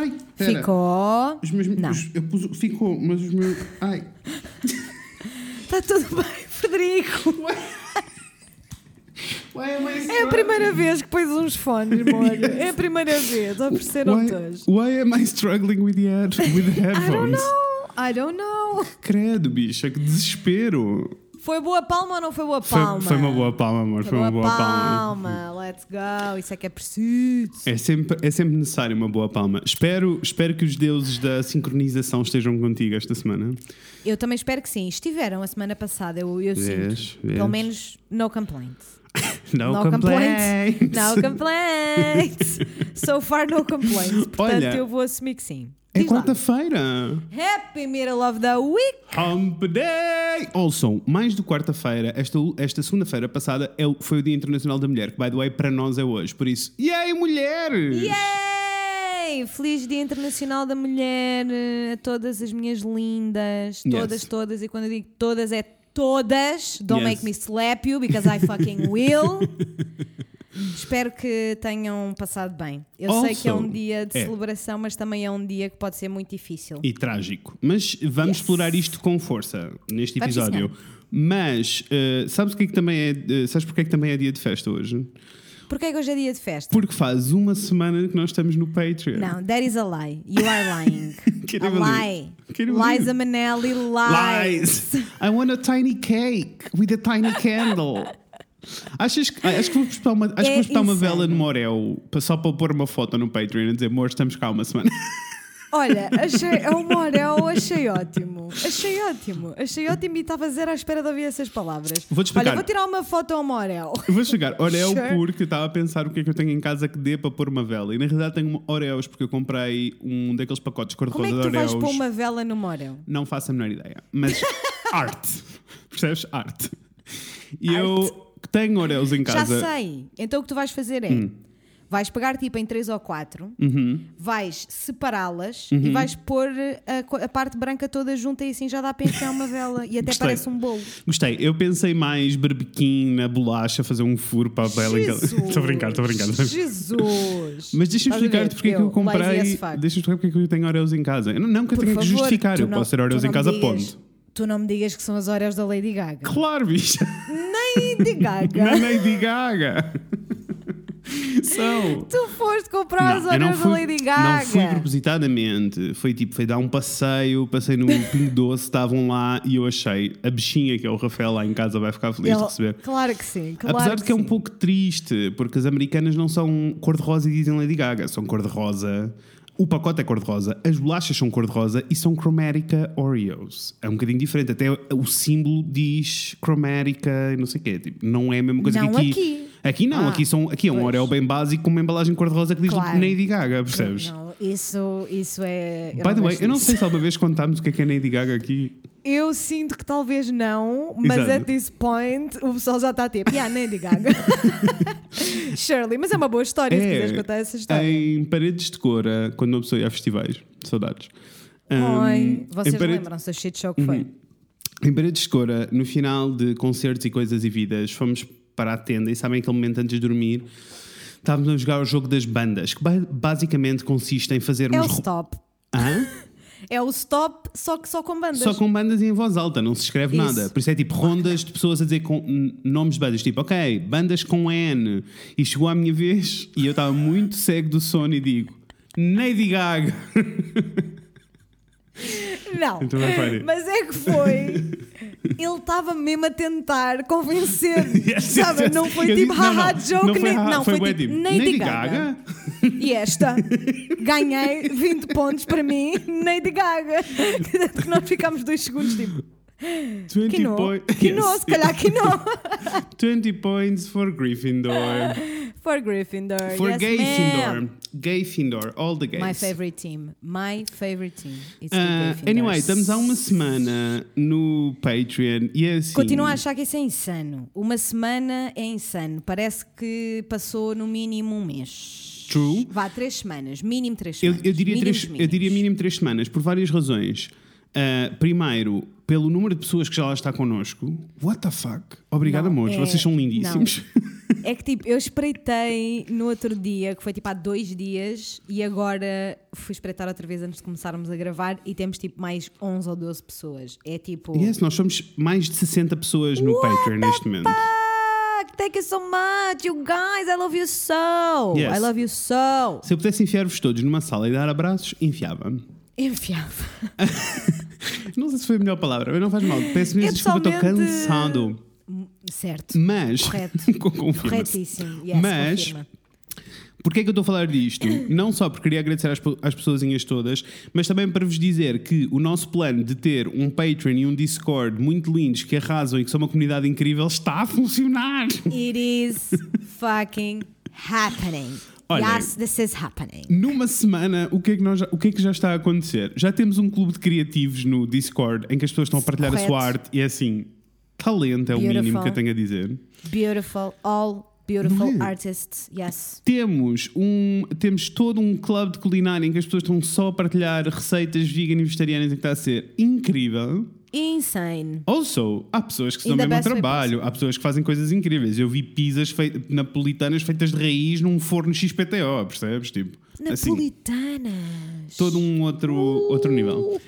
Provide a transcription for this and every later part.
Ai, pera. Ficou. Os meus, Não. os- eu pus, ficou, mas os meus. Ai. Está tudo bem, Frederico. Why am I É a primeira vez que pões uns fones, amor. É a primeira vez. Ofereceram why, todos. why am I struggling with the, head, with the I don't headphones? know. I don't know. Credo, bicha, que desespero. Foi boa palma ou não foi boa Foi, palma? foi uma boa palma, amor. Foi, uma boa palma. palma. Let's go. Isso é que é preciso. É sempre, é sempre necessário uma boa palma. Espero, espero que os deuses da sincronização estejam contigo esta semana. Eu também espero que sim. Estiveram a semana passada, eu, eu Vês, sinto. vês. Pelo menos, no complaints. No, No complaints. No complaints. so far, no complaints. Portanto, Olha, eu vou assumir que sim. É Diz lá. quarta-feira. Happy Middle of the Week. Hump Day! Also, mais do quarta-feira, esta, esta segunda-feira passada é foi o Dia Internacional da Mulher, que, by the way, para nós é hoje. Por isso, yay, mulheres! Yay! Feliz Dia Internacional da Mulher a todas as minhas lindas. Todas, Yes. todas. E quando eu digo todas, é todas. Don't Yes. make me slap you because I fucking will. Espero que tenham passado bem. Eu sei que é um Also, dia de é. celebração, mas também é um dia que pode ser muito difícil. E trágico. Mas vamos Yes. explorar isto com força neste episódio. Mas, eh, sabes o que é que também é. eh, sabes porque é que também é dia de festa hoje? Porquê é que hoje é dia de festa? Porque faz uma semana que nós estamos no Patreon. Não, that is a lie. You are lying. A lie. Liza Minnelli lies. Lies! I want a tiny cake with a tiny candle. Achas que, acho que vou postar uma, acho que É vou postar uma insano. vela no Morel só para pôr uma foto no Patreon e dizer, amor, estamos cá uma semana. Olha, achei, é o Morel, achei ótimo. Achei ótimo. Achei ótimo e estava a zero à espera de ouvir essas palavras. Vou-te explicar. Olha, vou tirar uma foto ao Morel. Eu vou chegar, Oreo Sure. porque eu estava a pensar o que é que eu tenho em casa que dê para pôr uma vela. E na realidade tenho Oreos porque eu comprei um daqueles pacotes Como cor-de-rosa é que de tu vais Oreos. pôr uma vela no Morel? Não faço a menor ideia. Mas arte. Percebes? Arte. E eu tenho Oreos em casa. Já sei. Então o que tu vais fazer é. Hum. Vais pegar tipo em três ou quatro, Uhum. vais separá-las e vais pôr a, co- a parte branca toda junta e assim já dá para enfiar uma vela e até Gostei. parece um bolo. Gostei. Eu pensei mais berbequim na bolacha, fazer um furo para a vela. Estou a brincar, estou a brincar. Jesus! Mas deixa-me a explicar-te porque é que eu comprei. Deixa-me explicar porque é que eu tenho Oreos em casa. Eu não, não que eu Por tenha que justificar, eu não- posso ter Oreos em casa, digas- ponto. Tu não me digas que são as Oreos da Lady Gaga. Claro, bicha. Nem de Gaga. Na Lady Gaga. São. Tu foste comprar as Não, não Oreos da fui, Lady Gaga. não fui propositadamente. Foi tipo, foi dar um passeio, passei no Pingo Doce, estavam lá e eu achei a bichinha que é o Rafael lá em casa vai ficar feliz de receber. Claro que sim. Claro Apesar de que é um pouco triste, porque as americanas não são cor-de-rosa e dizem Lady Gaga, são cor-de-rosa. O pacote é cor-de-rosa, as bolachas são cor-de-rosa e são Chromatica Oreos. É um bocadinho diferente, até o símbolo diz Chromatica e não sei o quê. Tipo, não é a mesma coisa Não que aqui. aqui. Aqui não, Ah, aqui, são, aqui é um pois. Oreo bem básico com uma embalagem cor-de-rosa que diz Claro. Lady Gaga, percebes? Não, isso, isso é. By the way, eu não sei se alguma vez contámos o que é que é Lady Gaga aqui. Eu sinto que talvez não, mas Exato. at this point o pessoal já está tipo, yeah, Lady Gaga. Shirley, mas é uma boa história se quiseres contar essa história. em paredes de cora, quando uma pessoa ia a festivais. Saudades. Um, Oi, em vocês lembram-se do shit show que foi? Em paredes de cora, no final de concertos e coisas e vidas, fomos para a tenda e sabem aquele momento antes de dormir? Estávamos a jogar o jogo das bandas, que ba- basicamente consiste em fazermos. É o stop. Hã? É o stop, só que só com bandas. Só com bandas e em voz alta, não se escreve Isso. nada. Por isso é tipo rondas de pessoas a dizer com nomes de bandas, tipo, ok, bandas com N. E chegou à minha vez e eu estava muito cego do sono e digo, Lady Gaga. Não, Então mas é que foi. Ele estava mesmo a tentar convencer. Yes, sabe? yes, yes. Não foi tipo haha joke, não foi nem, não, foi, tipo tipo, Lady, Lady Gaga. Gaga? E esta, ganhei 20 pontos para mim, Lady Gaga. Que nós ficámos dois segundos tipo, 20 que não, points. que não, se calhar que não. 20 points for Gryffindor. For Gryffindor, For yes, Gryffindor. Gryffindor, all the gays. My favorite team. My favorite team. It's Gryffindors. anyway, estamos há uma semana no Patreon e é assim. Continuo a achar que isso é insano. Uma semana é insano. Parece que passou no mínimo um mês. True. Vá, três semanas. Mínimo três Eu, semanas. eu diria Mínimos, três, eu diria mínimo três semanas, por várias razões. Uh, primeiro, pelo número de pessoas que já lá está connosco. What the fuck? Obrigado, Não, amores. é- Vocês são lindíssimos. É que tipo, eu espreitei no outro dia, que foi tipo há dois dias, e agora fui espreitar outra vez antes de começarmos a gravar e temos tipo mais 11 ou 12 pessoas. É tipo. yes, nós somos mais de 60 pessoas no Patreon neste momento. Fuck, thank you so much, you guys, I love you so. Yes. I love you so. Se eu pudesse enfiar-vos todos numa sala e dar abraços, enfiava-me. Enfiava. Não sei se foi a melhor palavra, mas não faz mal. Peço mesmo Eu desculpa, estou cansado. Certo. Mas. Correto. Corretíssimo. Yes, Mas- confirma. Porquê é que eu estou a falar disto? Não só porque queria agradecer às, às pessoazinhas todas, mas também para vos dizer que o nosso plano de ter um Patreon e um Discord muito lindos que arrasam e que são uma comunidade incrível está a funcionar. It is fucking happening. Olha, yes, this is happening. Numa semana, o que, é que nós já, o que é que já está a acontecer? Já temos um clube de criativos no Discord em que as pessoas estão a partilhar a sua arte e é assim, talento é o mínimo Beautiful. que eu tenho a dizer. Beautiful, all beautiful é? artists. Yes. Temos, um, temos todo um clube de culinária em que as pessoas estão só a partilhar receitas vegan e vegetarianas e que está a ser incrível. Insane. Also, há pessoas que se dão mesmo ao trabalho, há pessoas que fazem coisas incríveis. Eu vi pizzas fei- napolitanas feitas de raiz num forno XPTO, percebes? Tipo, assim, Napolitanas. todo um outro, outro nível.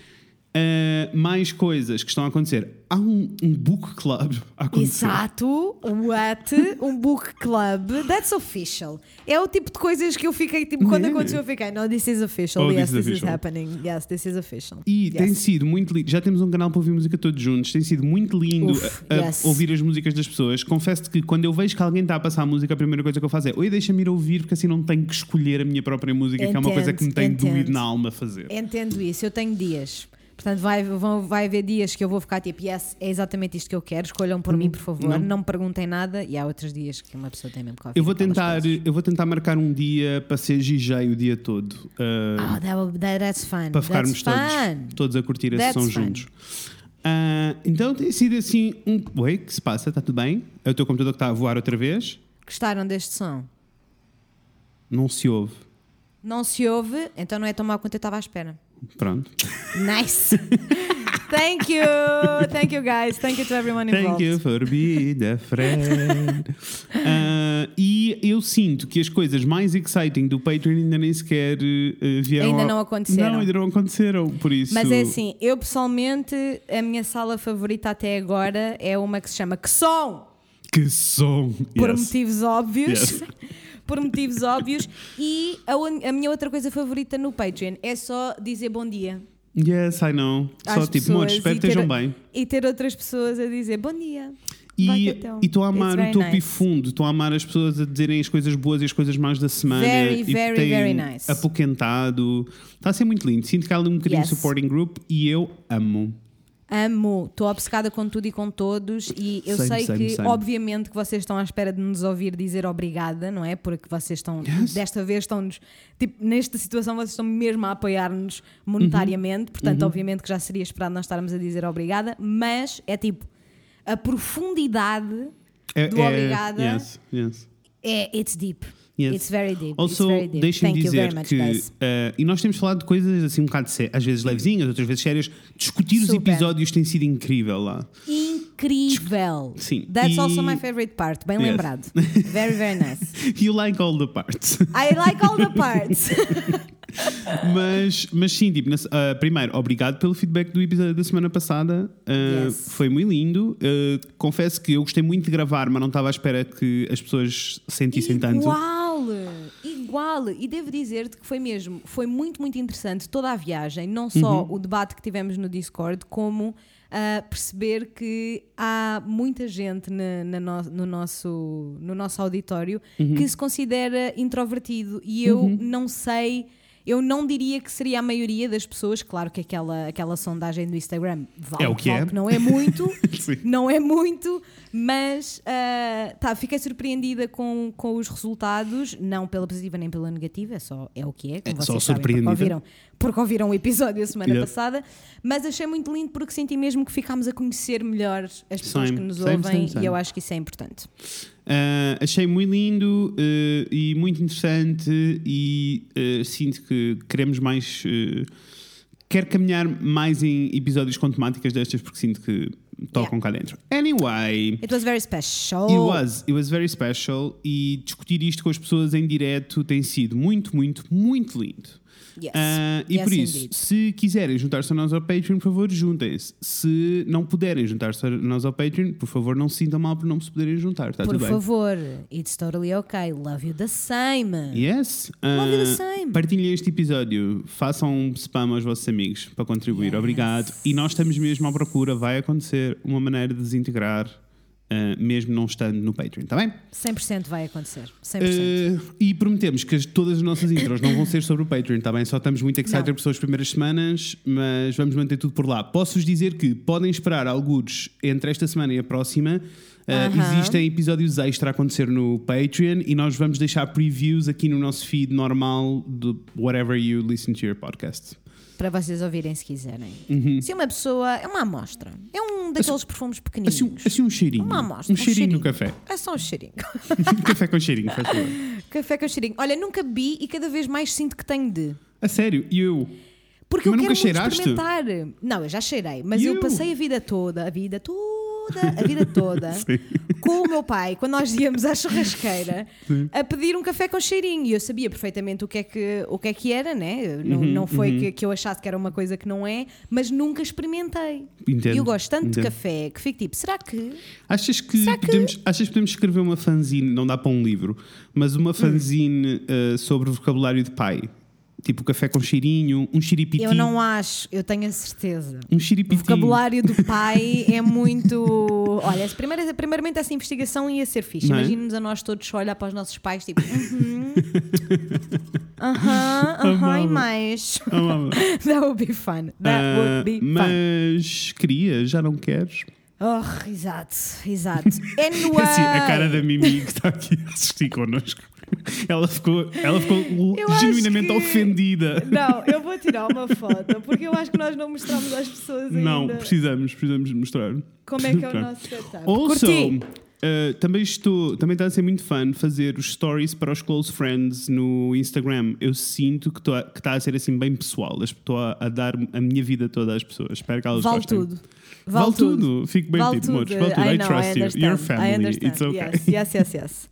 Uh, mais coisas que estão a acontecer. Há um, um book club a acontecer. Exato, what? Um book club. That's official. É o tipo de coisas que eu fiquei, tipo, quando É. aconteceu, eu fiquei, no, this is official. Oh, yes, this is this is happening. Yes, this is official. E yes. tem sido muito lindo. Já temos um canal para ouvir música todos juntos. Tem sido muito lindo Uf, a- a yes. ouvir as músicas das pessoas. Confesso que quando eu vejo que alguém está a passar a música, a primeira coisa que eu faço é: Oi, deixa-me ir ouvir, porque assim não tenho que escolher a minha própria música, que é uma Entendo, coisa que me tem entendo. doído na alma fazer. Entendo isso, eu tenho dias. Portanto, vai, vão, vai haver dias que eu vou ficar tipo, yes, é exatamente isto que eu quero, escolham por mim, por favor, não. não. me perguntem nada. E há outros dias que uma pessoa tem mesmo que Eu vou, tentar, eu vou tentar marcar um dia para ser GJ o dia todo. uh, Oh, that will- that- that's fun. para ficarmos that's todos, fun. todos a curtir esse som juntos. Ah, então tem sido assim um. Oi, que se passa? Está tudo bem? É o teu computador que está a voar outra vez? Gostaram deste som? Não se ouve. Não se ouve, então não é tão mau quanto eu estava à espera. Pronto. Nice. Thank you. Thank you, guys. Thank you to everyone involved. Thank you for being a friend. Ah, e eu sinto que as coisas mais exciting do Patreon ainda nem sequer eh, vieram. Ainda ao- não aconteceram. Não, ainda não aconteceram. Por isso. Mas é assim, eu pessoalmente, a minha sala favorita até agora é uma que se chama Que Som! Que som! Por Yes. motivos óbvios. Yes. por motivos óbvios. E a, a minha outra coisa favorita no Patreon é só dizer bom dia. Yes, I know. Só às tipo, amores, pessoas espero e que estejam bem. E ter outras pessoas a dizer bom dia. E e estou a amar o topo e nice. fundo, estou a amar as pessoas a dizerem as coisas boas e as coisas más da semana. Very, e very, têm very nice. Apoquentado. Está a ser muito lindo. Sinto que há ali um bocadinho de Yes. supporting group e eu amo. Amo, estou obcecada com tudo e com todos e eu Same, sei same, que same. obviamente que vocês estão à espera de nos ouvir dizer obrigada, não é? Porque vocês estão, Yes. desta vez estão-nos, tipo, nesta situação vocês estão mesmo a apoiar-nos monetariamente, Uhum. portanto obviamente que já seria esperado nós estarmos a dizer obrigada, mas é tipo, a profundidade É, do é- obrigada Yes, yes. é, it's deep. Yes. It's very deep. Also, deixem-me dizer very much, que. eh, e nós temos falado de coisas assim um bocado, sé- às vezes levezinhas, outras vezes sérias. Discutir os Super. episódios tem sido incrível lá. Incrível. Sim. That's E- also my favorite part, bem Yes. lembrado. Very, very nice. You like all the parts. I like all the parts. mas, mas sim, tipo, ah, primeiro, obrigado pelo feedback do episódio da semana passada. Ah, Yes. Foi muito lindo. Ah, confesso que eu gostei muito de gravar, mas não estava à espera que as pessoas sentissem tanto. Igual, igual. E devo dizer-te que foi mesmo, foi muito, muito interessante toda a viagem, não só Uhum. o debate que tivemos no Discord, como ah, perceber que há muita gente na- na no, no nosso, no nosso auditório Uhum. que se considera introvertido e eu não sei. Eu não diria que seria a maioria das pessoas, claro que aquela, aquela sondagem do Instagram vale, É o que vale é. que não é muito, não é muito, mas ah, tá, fiquei surpreendida com, com os resultados, não pela positiva nem pela negativa, é só é o que é, como É só vocês sabem, porque ouviram, porque ouviram o episódio a semana Yep. passada, mas achei muito lindo porque senti mesmo que ficámos a conhecer melhor as pessoas Same, que nos same, ouvem same. e eu acho que isso é importante. Ah, achei muito lindo ah, e muito interessante e ah, sinto que queremos mais. quero caminhar mais em episódios com temáticas destas porque sinto que tocam cá dentro. Anyway. It was very special. It was, it was very special e discutir isto com as pessoas em direto tem sido muito, muito, muito lindo. Yes. Ah, e Yes, por isso, indeed. se quiserem juntar-se a nós ao Patreon, por favor, juntem-se. Se não puderem juntar-se a nós ao Patreon, por favor, não se sintam mal por não se poderem juntar. Está Por tudo bem? favor, it's totally okay. Love you the same. Yes. Love you the Ah, same. partilhem este episódio, façam spam aos vossos amigos para contribuir. Yes. Obrigado. E nós estamos mesmo à procura, vai acontecer uma maneira de desintegrar, ah, mesmo não estando no Patreon, está bem? 100% vai acontecer. 100%. Uh, e prometemos que as- todas as nossas intros não vão ser sobre o Patreon, está bem? Só estamos muito excited Não. por as primeiras semanas, mas vamos manter tudo por lá. Posso-vos dizer que podem esperar alguns entre esta semana e a próxima. Uh. Existem episódios extra a acontecer no Patreon e nós vamos deixar previews aqui no nosso feed normal de whatever you listen to your podcast. Para vocês ouvirem se quiserem. Uhum. Se uma pessoa. É uma amostra. É um daqueles perfumes pequeninos. Assim, um- assim um cheirinho. Uma amostra. um cheirinho no café. É só um cheirinho. café com cheirinho, faz favor. Café com cheirinho. Olha, nunca bebi e cada vez mais sinto que tenho de. A sério, e eu? Porque Mas eu nunca quero cheiraste? experimentar. Não, eu já cheirei, mas eu You? passei a vida toda, a vida toda, a vida toda, Sim. com o meu pai, quando nós íamos à churrasqueira, a pedir um café com cheirinho. E eu sabia perfeitamente o que é que, o que, é que era, né? Não, Uhum, não foi que, que eu achasse que era uma coisa que não é, mas nunca experimentei. Entendo, E eu gosto tanto de entendo. café que fico tipo, será que. Achas que, Será que- Podemos, achas que podemos escrever uma fanzine, não dá para um livro, mas uma fanzine uh, sobre o vocabulário de pai? Tipo café com cheirinho, um xiripiti. Eu não acho, eu tenho a certeza. Um O xiripiti. vocabulário do pai é muito. Olha, primeiramente essa investigação ia ser fixe. É? Imagina-nos a nós todos olhar para os nossos pais, tipo. Uhum. Aham, aham, e mais. Amava. That would be fun. That Ah, would be fun. mas queria, já não queres? Oh, exato, exato. Anyway. Assim, a cara da Mimi que está aqui a assistir connosco. Ela ficou, ela ficou Eu genuinamente que- ofendida. Não, eu vou tirar uma foto porque eu acho que nós não mostramos às pessoas ainda Não, precisamos, precisamos mostrar. como é que é o nosso setup. Also, Curti. uh, também estou, também está a ser muito fun fazer os stories para os close friends no Instagram. Eu sinto que estou a- que está a ser assim bem pessoal. Estou a, a dar a minha vida toda às pessoas. Espero que elas Vale gostem. tudo. Vale, tudo. Fico bem Vale tipo, tudo. Vale tudo. I, know, trust you. understand. You're I family. It's okay. Yes, yes, yes, yes.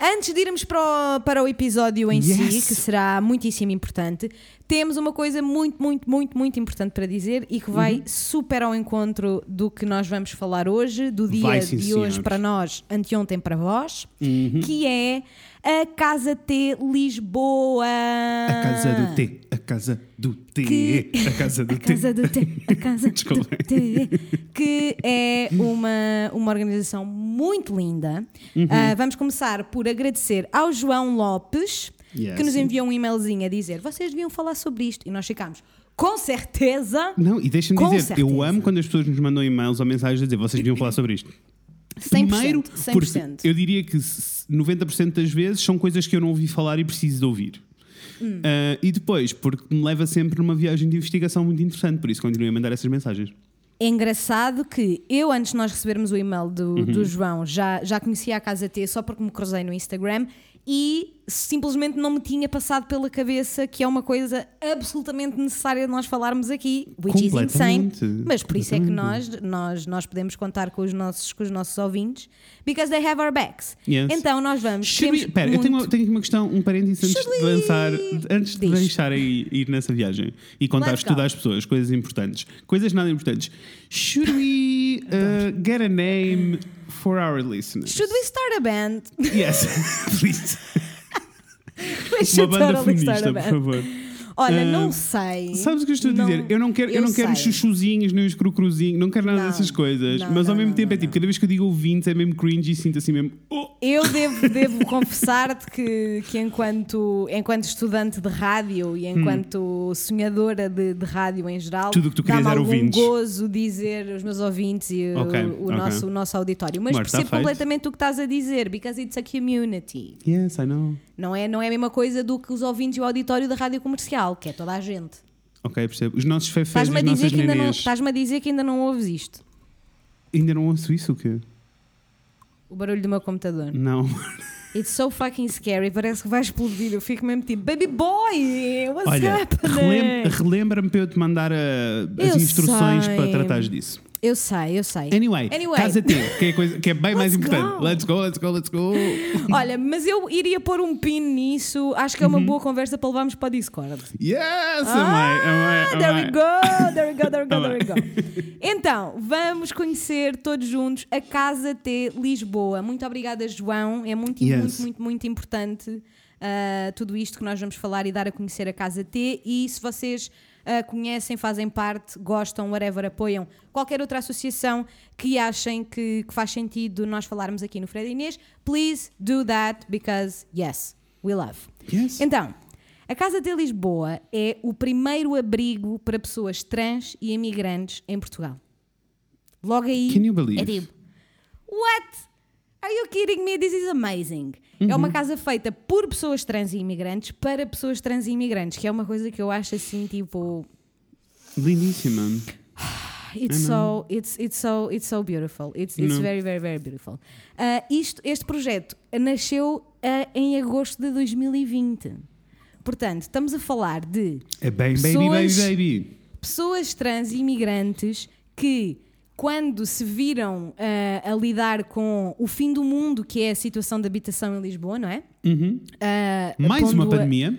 Antes de irmos para o, para o episódio em si, Yes. que será muitíssimo importante, temos uma coisa muito, muito, muito, muito importante para dizer e que vai Uhum. super ao encontro do que nós vamos falar hoje, do dia de hoje para nós, anteontem para vós, Uhum. que é a Casa T Lisboa. A casa do T. A casa do T. Que- A casa do A T. Casa do T, a Casa do. T, que é uma, uma organização muito linda. Uhum. Ah, vamos começar por agradecer ao João Lopes, Yes. que nos enviou um e-mailzinho a dizer: vocês deviam falar sobre isto. E nós ficámos, com certeza, Não, e deixem-me dizer, eu certeza. amo quando as pessoas nos mandam e-mails ou mensagens a dizer vocês deviam falar sobre isto. 100%. Primeiro, 100%. porque eu diria que s- 90% das vezes são coisas que eu não ouvi falar e preciso de ouvir. Hum. Ah, e depois, porque me leva sempre numa viagem de investigação muito interessante, por isso continuo a mandar essas mensagens. É engraçado que eu, antes de nós recebermos o e-mail do, Uhum. do João, já, já conhecia a Casa T só porque me cruzei no Instagram e simplesmente não me tinha passado pela cabeça que é uma coisa absolutamente necessária de nós falarmos aqui, which is insane. Mas por isso é que nós, nós, nós podemos contar com os, nossos, com os nossos ouvintes, because they have our backs. Yes. Então nós vamos. Should we- queremos Pera, eu tenho, uma, tenho aqui uma questão, um parênteses antes Should de lançar, antes de deixar aí ir nessa viagem e contar tudo às pessoas, coisas importantes. Coisas nada importantes. Should we uh, get a name for our listeners? Should we start a band? Yes, please. Uma banda feminista, por favor. Olha, Ah, não sei. Sabes o que eu estou a dizer? Eu não quero, eu eu não quero sei. chuchuzinhos nem os crucruzinhos, não quero nada Não, dessas coisas. não, mas ao mesmo tempo é tipo, cada vez que eu digo ouvintes é mesmo cringe e sinto assim mesmo. Oh! Eu devo, devo confessar-te que, que enquanto, enquanto estudante de rádio e enquanto sonhadora de, de rádio em geral, Hum. Tudo o que tu querias era ouvintes. gozo dizer os meus ouvintes e o- Ok, o, ok. Nosso, o nosso auditório. Mas Amor, está percebo completamente o que estás a dizer, because it's a community. Yes, I know. Não é, não é a mesma coisa do que os ouvintes e o auditório da rádio comercial, que é toda a gente. Ok, percebo. Os nossos fefés e a, as nossas nenês. estás-me a dizer que ainda não ouves isto. Ainda não ouço isso o quê? O barulho do meu computador. Não. It's so fucking scary, parece que vai explodir. Eu fico mesmo tipo, baby boy, what's Olha, happening? relem- relembra-me para eu te mandar uh, as Eu instruções sei. para tratares disso. Eu sei, eu sei. Anyway, Anyway. casa-te, que é, coisa, que é bem mais importante. go. Let's go, let's go, let's go. Olha, mas eu iria pôr um pin nisso. Acho que é uma Uhum. boa conversa para levarmos para Discord. Yes, Ah, amei, there we go, there we go, there we go, there we go. Então, vamos conhecer todos juntos a Casa T Lisboa. Muito obrigada, João. É muito, Yes. muito, muito, muito importante ah, tudo isto que nós vamos falar e dar a conhecer a Casa T. E se vocês ah, conhecem, fazem parte, gostam, whatever, apoiam qualquer outra associação que achem que, que faz sentido nós falarmos aqui no Fred Inês, please do that because, yes, we love. Yes. Então, a Casa de Lisboa é o primeiro abrigo para pessoas trans e imigrantes em Portugal. Logo aí, Can you believe? é tipo, what? Are you kidding me? This is amazing. É Uhum. uma casa feita por pessoas trans e imigrantes para pessoas trans e imigrantes, que é uma coisa que eu acho assim, tipo, Lindíssima. It's so, it's, it's so, it's so beautiful. It's, it's Não. very, very, very beautiful. Ah, isto, este projeto nasceu ah, em agosto de 2020. Portanto, estamos a falar de É bem, baby, Pessoas- baby, baby. pessoas trans e imigrantes que, quando se viram ah, a lidar com o fim do mundo, que é a situação de habitação em Lisboa, não é? Uhum. Ah, Mais uma pondo a- pandemia.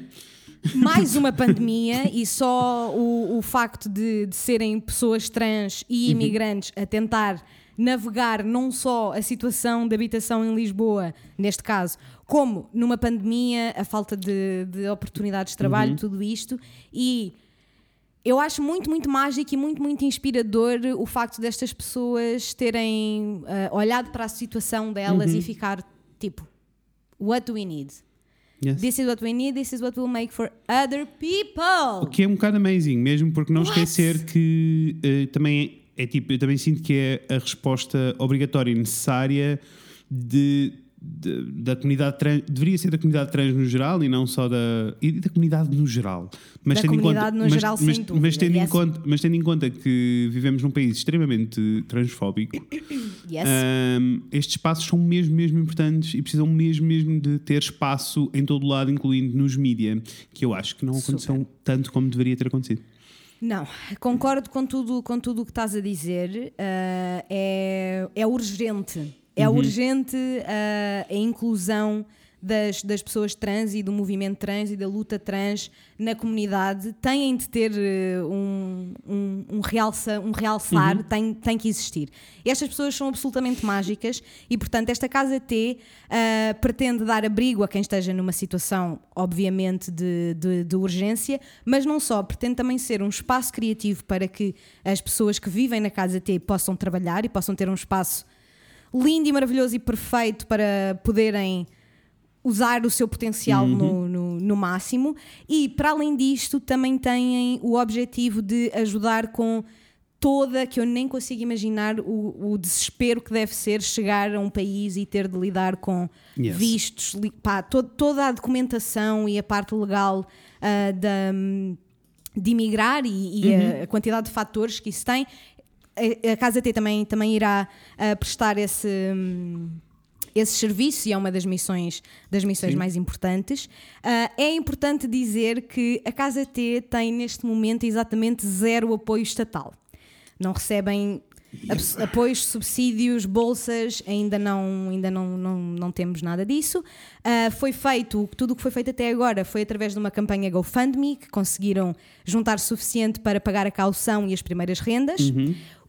mais uma pandemia e só o, o facto de, de serem pessoas trans e imigrantes a tentar navegar não só a situação de habitação em Lisboa, neste caso, como numa pandemia, a falta de, de oportunidades de trabalho, tudo isto. E eu acho muito, muito mágico e muito, muito inspirador o facto destas pessoas terem ah, olhado para a situação delas e ficar tipo: What do we need? Yes. This is what we need, this is what will make for other people. O que é um bocado amazing, mesmo porque não What? esquecer que eh, também é tipo, eu também sinto que é a resposta obrigatória e necessária de, de- da comunidade trans, deveria ser da comunidade trans no geral e não só da e da comunidade no geral. Mas Da tendo em comunidade conta, no mas, geral, mas, sem mas tendo em yes. conta, mas tendo em conta que vivemos num país extremamente transfóbico, Yes. Ahm, estes espaços são mesmo, mesmo importantes e precisam mesmo, mesmo de ter espaço em todo lado, incluindo nos mídia, que eu acho que não aconteceu tanto como deveria ter acontecido. Não, concordo com tudo com tudo o que estás a dizer. ah, é, é urgente. É Uhum. urgente ah, a inclusão das, das pessoas trans e do movimento trans e da luta trans na comunidade. Têm de ter eh, um, um, um, realça, um realçar, Uhum. tem, tem que existir. Estas pessoas são absolutamente mágicas e, portanto, esta Casa T ah, pretende dar abrigo a quem esteja numa situação, obviamente, de, de, de urgência, mas não só, pretende também ser um espaço criativo para que as pessoas que vivem na Casa T possam trabalhar e possam ter um espaço lindo e maravilhoso e perfeito para poderem usar o seu potencial no, no, no máximo e para além disto também têm o objetivo de ajudar com toda que eu nem consigo imaginar o, o desespero que deve ser chegar a um país e ter de lidar com Yes. vistos, li- pá, to- toda a documentação e a parte legal ah, da, de imigrar e, e a, a quantidade de fatores que isso tem. A, Casa T também, também irá ah, prestar esse. hum, esse serviço e é uma das missões das missões Sim. mais importantes. Ah, é importante dizer que a Casa T tem neste momento exatamente zero apoio estatal. Não recebem apoios, subsídios, bolsas, ainda não, ainda não, não, não temos nada disso. Ah, foi feito, tudo o que foi feito até agora foi através de uma campanha GoFundMe, que conseguiram juntar suficiente para pagar a caução e as primeiras rendas.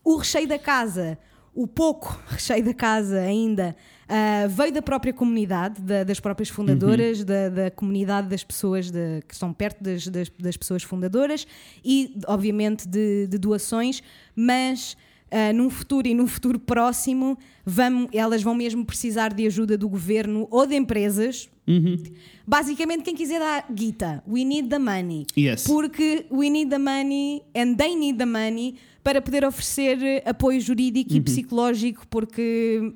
O recheio da casa, o pouco recheio da casa ainda, ah, veio da própria comunidade, da- das próprias fundadoras, da, da comunidade das pessoas de- que estão perto das, das, das pessoas fundadoras e, obviamente, de, de doações, mas. ah, num futuro e num futuro próximo, vamos, elas vão mesmo precisar de ajuda do governo ou de empresas. Basicamente, quem quiser dar guita, we need the money. Yes. Porque we need the money and they need the money para poder oferecer eh, apoio jurídico e psicológico, porque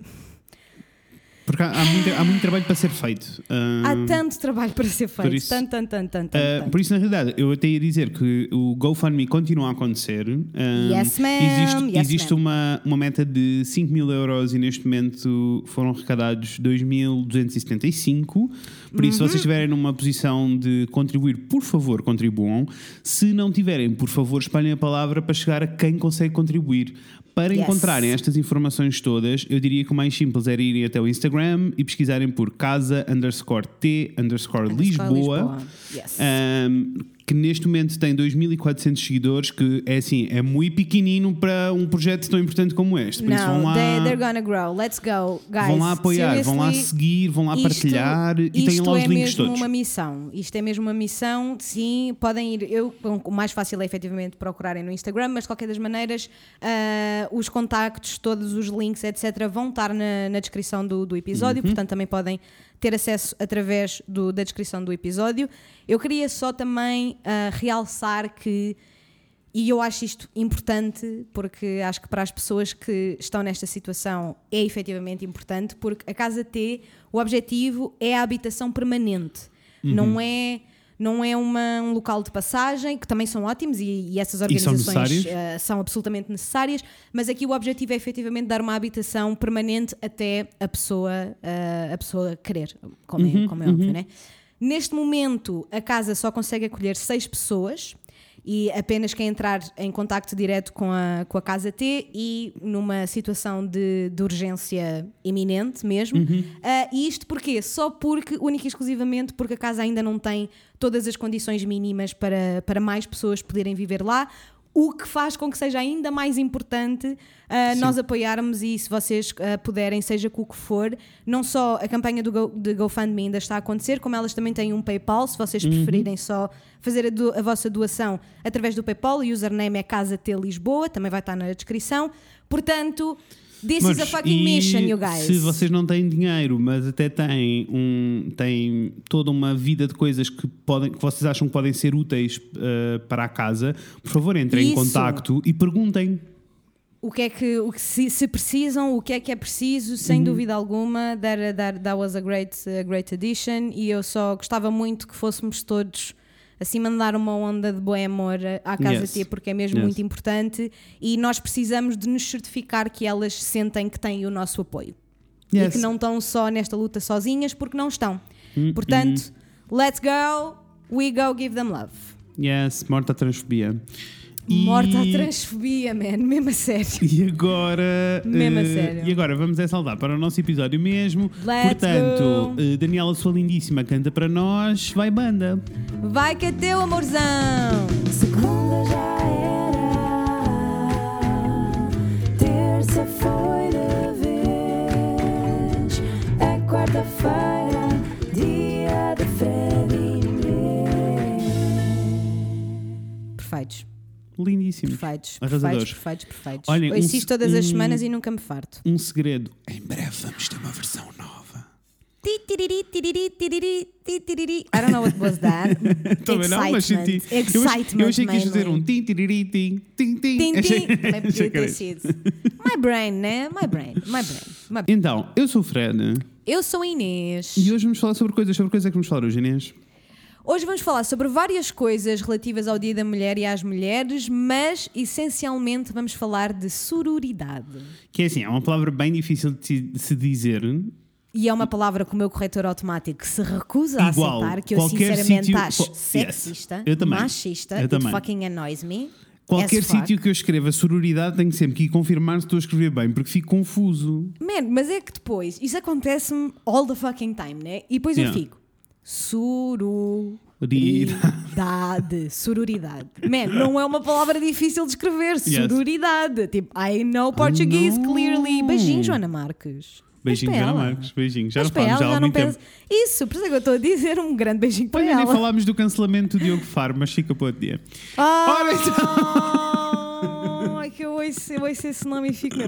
Porque há, há muito, há muito trabalho para ser feito. Há tanto trabalho para ser feito. isso- tanto, tanto, tanto, tanto. Uh, tanto. por isso, na realidade, eu até ia dizer que o GoFundMe continua a acontecer. Yes, ma'am. Existe, Yes, existe ma'am. uma, uma meta de 5 mil euros e neste momento foram arrecadados 2.275. Por isso, Uhum. se vocês estiverem numa posição de contribuir, por favor, contribuam. Se não tiverem, por favor, espalhem a palavra para chegar a quem consegue contribuir. Para Yes. encontrarem estas informações todas, eu diria que o mais simples era irem até o Instagram e pesquisarem por casa underscore T underscore Underscore Lisboa. Yes. Um, que neste momento tem 2.400 seguidores, que é assim, é muito pequenino para um projeto tão importante como este. Por isso vão Não, lá, they, they're gonna grow. Let's go, guys. vão lá apoiar, vão lá seguir, vão lá isto- partilhar e têm isto lá os é links mesmo todos. uma missão. Isto é mesmo uma missão. Sim, podem ir. Eu, o mais fácil é efetivamente procurarem no Instagram, mas de qualquer das maneiras, ah, os contactos, todos os links, etc., vão estar na, na descrição do, do episódio, Uhum. portanto também podem ter acesso através do- da descrição do episódio. Eu queria só também ah, realçar que. E eu acho isto importante porque acho que para as pessoas que estão nesta situação é efetivamente importante porque a Casa T, o objetivo é a habitação permanente. Uhum. Não é não é uma- um local de passagem, que também são ótimos e, e essas E são organizações eh, são absolutamente necessárias, mas aqui o objetivo é efetivamente dar uma habitação permanente até a pessoa, eh, a pessoa querer, como é, como é óbvio, né? Neste momento, a casa só consegue acolher seis pessoas e apenas quem entrar em contacto direto com a, com a Casa T e numa situação de, de urgência iminente mesmo. Ah, e isto porquê? Só porque, única e exclusivamente, porque a casa ainda não tem todas as condições mínimas para, para mais pessoas poderem viver lá. O que faz com que seja ainda mais importante ah, nós apoiarmos e se vocês ah, puderem, seja com o que for, não só a campanha do Go, de GoFundMe ainda está a acontecer, como elas também têm um PayPal, se vocês preferirem só fazer a, do- a vossa doação através do PayPal, o username é Casa T Lisboa, também vai estar na descrição. Portanto, this is a Mas, fucking mission, you guys. Se vocês não têm dinheiro, mas até têm, um, têm toda uma vida de coisas que, podem, que vocês acham que podem ser úteis eh, para a casa, por favor, entrem em Isso. contacto e perguntem. o que é que, o que se, se precisam, o que é que é preciso, Uhum. sem dúvida alguma. That, that, that was a great, a great addition e eu só gostava muito que fôssemos todos assim mandar uma onda de bom amor à Casa Yes. T porque é mesmo Yes. muito importante e nós precisamos de nos certificar que elas sentem que têm o nosso apoio e Yes. que não estão só nesta luta sozinhas porque não estão. Hum, Portanto, let's go, we go give them love. Yes, morta a E- Morta a transfobia, man, mesmo a sério. E agora. Mesmo a eh, sério. E agora vamos é saltar para o nosso episódio mesmo. Let's Portanto, go. eh, Daniela, sua lindíssima, canta para nós. Vai, banda. Vai que é teu, amorzão! Segunda já era, terça foi de vez, é quarta-feira, dia de Fred e Perfeitos, Lindíssimo. perfeitos, Arrasadores. perfeitos, perfeitos, perfeitos. Olhem, Ouço um isto todas as um- semanas e nunca me farto. Um segredo. Em breve vamos ter uma versão nova. I don't know what was that. Também não, mas senti. Excitement. Eu, achei- eu que ias fazer um tim, tiriri, tim, tim, tim. Tim. My brain, né? My brain, my brain. Então, eu sou o Fred Eu sou a Inês. e hoje vamos falar sobre coisas. Sobre coisas que vamos falar hoje, Inês? Hoje vamos falar sobre várias coisas relativas ao Dia da Mulher e às mulheres, mas essencialmente vamos falar de sororidade. Que é assim, é uma palavra bem difícil de se- dizer. E é uma palavra que o meu corretor automático se recusa a Igual, aceitar, que eu sinceramente sítio- acho sexista, Yes, eu machista, Eu it também. fucking annoys me. Qualquer sítio que eu escreva sororidade tenho sempre que ir confirmar se estou a escrever bem, porque fico confuso. Man, mas é que depois, isso acontece-me all the fucking time, né? E depois Yeah. eu fico, sororidade, sororidade. Man, não é uma palavra difícil de escrever, sororidade. Tipo, I know Portuguese know. clearly. Beijinho, Joana Marques. Beijinho, Joana. Marques. Beijinho. Já Mas não falamos ela já há muito tempo. Isso, por isso é que eu estou a dizer um grande beijinho para Olha, nem ela. falámos do cancelamento do Diogo Faro, mas fica para outro dia. Ah, Ora, então. Ai, que eu ouço, eu ouço esse nome e fico.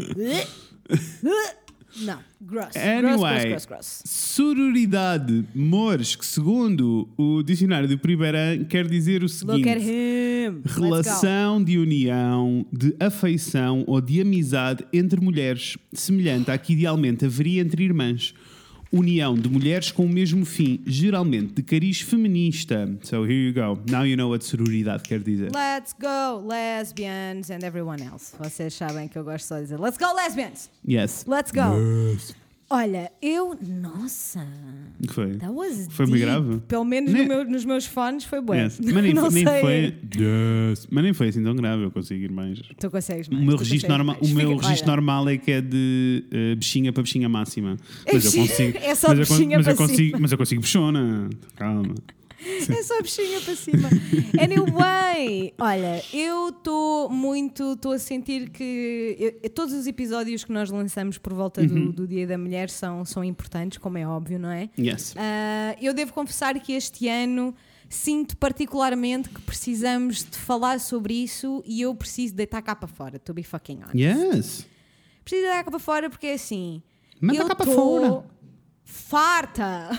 Não, gross. Anyway. Gross, gross, gross, gross. Sororidade, mores, que segundo o dicionário do Primeirão quer dizer o seguinte. Look at him. Relação de união, de afeição ou de amizade entre mulheres, semelhante à que idealmente haveria entre irmãs. União de mulheres com o mesmo fim, geralmente de cariz feminista. So here you go. Now you know what sororidade quer dizer. Let's go, lesbians and everyone else. Vocês sabem que eu gosto só de dizer Let's go, lesbians! Yes. Let's go! Olha, eu. Nossa! O que foi? That was Foi muito deep. grave? Pelo menos no meu- nos meus fones foi bom. Yes. Mas nem, não nem sei. foi. Yes. Mas nem foi assim tão grave, eu consigo ir mais. Tu consegues O mais. meu tu registro, normal, o meu registro normal é que é de eh, bichinha para bichinha máxima. É Mas eu consigo. é só mas eu bichinha mas eu consigo. Mas eu consigo bichona. Calma. É só a bichinha para cima. Anyway, olha, eu estou muito, estou a sentir que eu- todos os episódios que nós lançamos por volta Uhum. do, do Dia da Mulher são, são importantes, como é óbvio, não é? Yes. Ah, eu devo confessar que este ano sinto particularmente que precisamos de falar sobre isso e eu preciso deitar cá para fora, to be fucking honest. Yes. Preciso deitar cá para fora porque é assim. Manda eu cá para fora. Farta!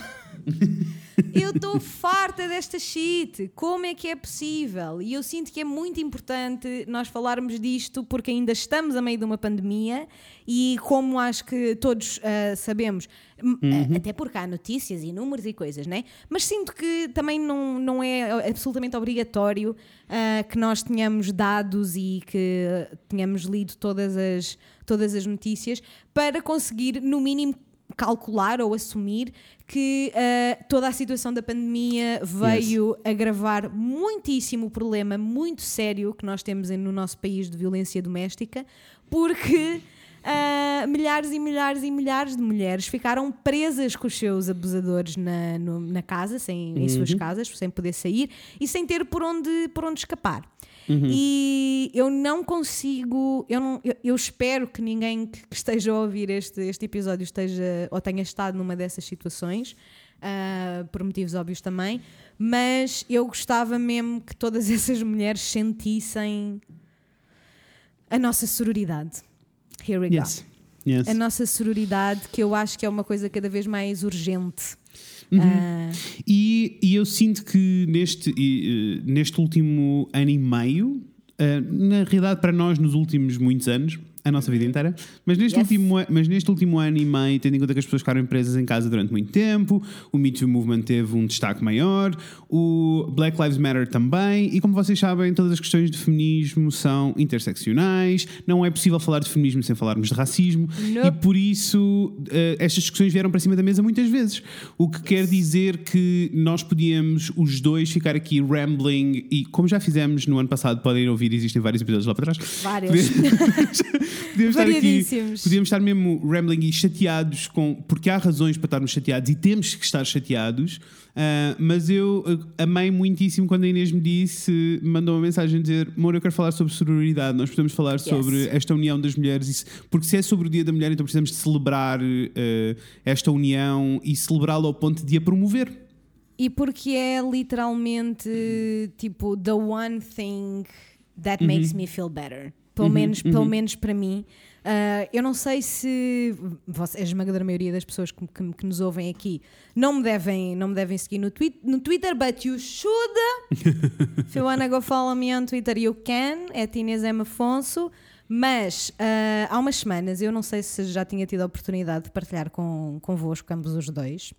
eu estou farta desta shit. Como é que é possível? E eu sinto que é muito importante nós falarmos disto porque ainda estamos a meio de uma pandemia e, como acho que todos ah, sabemos, Uhum. até porque há notícias e números e coisas, né? Mas sinto que também não, não é absolutamente obrigatório ah, que nós tenhamos dados e que tenhamos lido todas as, todas as notícias para conseguir, no mínimo, calcular ou assumir que ah, toda a situação da pandemia veio agravar muitíssimo o problema muito sério que nós temos em- no nosso país de violência doméstica, porque ah, milhares e milhares e milhares de mulheres ficaram presas com os seus abusadores na, no- na casa, sem, em suas casas, sem poder sair e sem ter por onde, por onde escapar. E eu não consigo, eu, não, eu, eu espero que ninguém que que esteja a ouvir este, este episódio esteja ou tenha estado numa dessas situações, ah, por motivos óbvios também, mas eu gostava mesmo que todas essas mulheres sentissem a nossa sororidade. Here we go. Yes. Yes. A nossa sororidade, que eu acho que é uma coisa cada vez mais urgente. Uhum. Ah, E, e eu sinto que neste, neste último ano e meio, eh, na realidade para nós nos últimos muitos anos, a nossa vida inteira, mas neste, Yes. último, mas neste último ano e meio, tendo em conta que as pessoas ficaram presas em casa durante muito tempo, o Me Too Movement teve um destaque maior, o Black Lives Matter também, e como vocês sabem, todas as questões de feminismo são interseccionais, não é possível falar de feminismo sem falarmos de racismo, Nope. e por isso eh, estas discussões vieram para cima da mesa muitas vezes. O que quer dizer que nós podíamos, os dois, ficar aqui rambling e, como já fizemos no ano passado, podem ouvir, existem vários episódios lá para trás. Vários. podíamos estar aqui, podíamos estar mesmo rambling e chateados com, porque há razões para estarmos chateados e temos que estar chateados. ah, mas eu ah, amei muitíssimo quando a Inês me disse, mandou uma mensagem dizer: Amor, eu quero falar sobre sororidade. Nós precisamos falar sobre esta união das mulheres, porque se é sobre o Dia da Mulher, então precisamos de celebrar ah, esta união e celebrá-la ao ponto de a promover. E porque é literalmente tipo the one thing that Uhum. makes me feel better. Pelo menos, pelo menos para mim. Ah, eu não sei se você- a esmagadora maioria das pessoas que, que- que nos ouvem aqui não me devem, não me devem seguir no, tweet, no Twitter, but you should. If you wanna go follow me on Twitter, you can. É Inês M. Afonso. Mas ah, há umas semanas, eu não sei se já tinha tido a oportunidade de partilhar com, convosco, ambos os dois,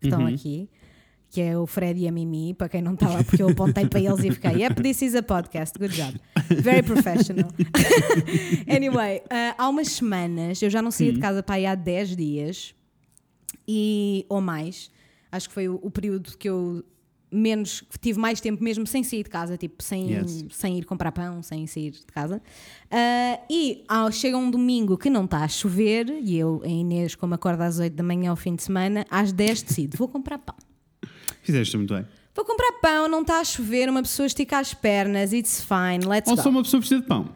que estão aqui, que é o Fred e a Mimi, para quem não estava, porque eu apontei para eles e fiquei, yep, this is a podcast, good job. Very professional. anyway, ah, há umas semanas, eu já não saía de casa para aí há 10 dias, e, ou mais, acho que foi o, o período que eu menos, tive mais tempo mesmo sem sair de casa, tipo, sem, Yes. sem ir comprar pão, sem sair de casa. Ah, e ao, chega um domingo que não está a chover, e eu, a Inês, como acorda às 8 da manhã ao fim de semana, às 10 decido, vou comprar pão. Fizeste muito bem. Vou comprar pão, não está a chover, uma pessoa estica as pernas, it's fine, let's Ou go. só uma pessoa precisa de pão.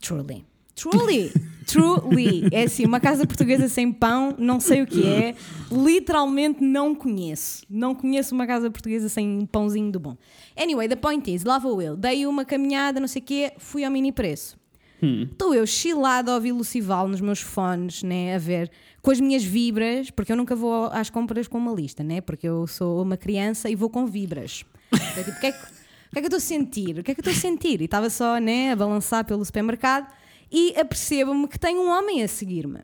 Truly. Truly. Truly. É assim, uma casa portuguesa sem pão, não sei o que é. Literalmente não conheço. Não conheço uma casa portuguesa sem um pãozinho do bom. Anyway, the point is, lá vou eu. Dei uma caminhada, não sei o quê, fui ao mini preço. Estou eu chilada a ouvir Lucival nos meus fones, né, a ver com as minhas vibras, porque eu nunca vou às compras com uma lista, né? Porque eu sou uma criança e vou com vibras. Eu, tipo, o que é que, que é que eu estou a sentir? O que é que eu estou a sentir? E estava só, né, a balançar pelo supermercado e apercebo-me que tem um homem a seguir-me.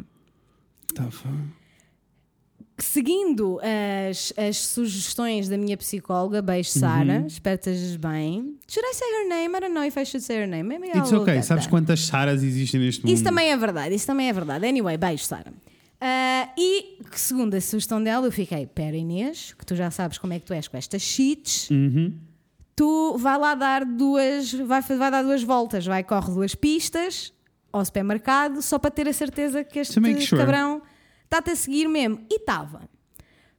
Tá, seguindo as, as sugestões da minha psicóloga, beijo Sara, espero que estejas bem. Should I say her name? I don't know if I should say her name. Maybe It's I'll okay. Sabes that. quantas Saras existem neste mundo? Isso também é verdade, isso também é verdade. Anyway, beijo, Sara. Ah, e segundo a sugestão dela, eu fiquei, pera Inês, que tu já sabes como é que tu és com estas cheats, Uhum. tu vai lá dar duas, vai, vai dar duas voltas, vai, corre duas pistas ao supermercado, só para ter a certeza que este sure. cabrão está-te a seguir mesmo. E estava.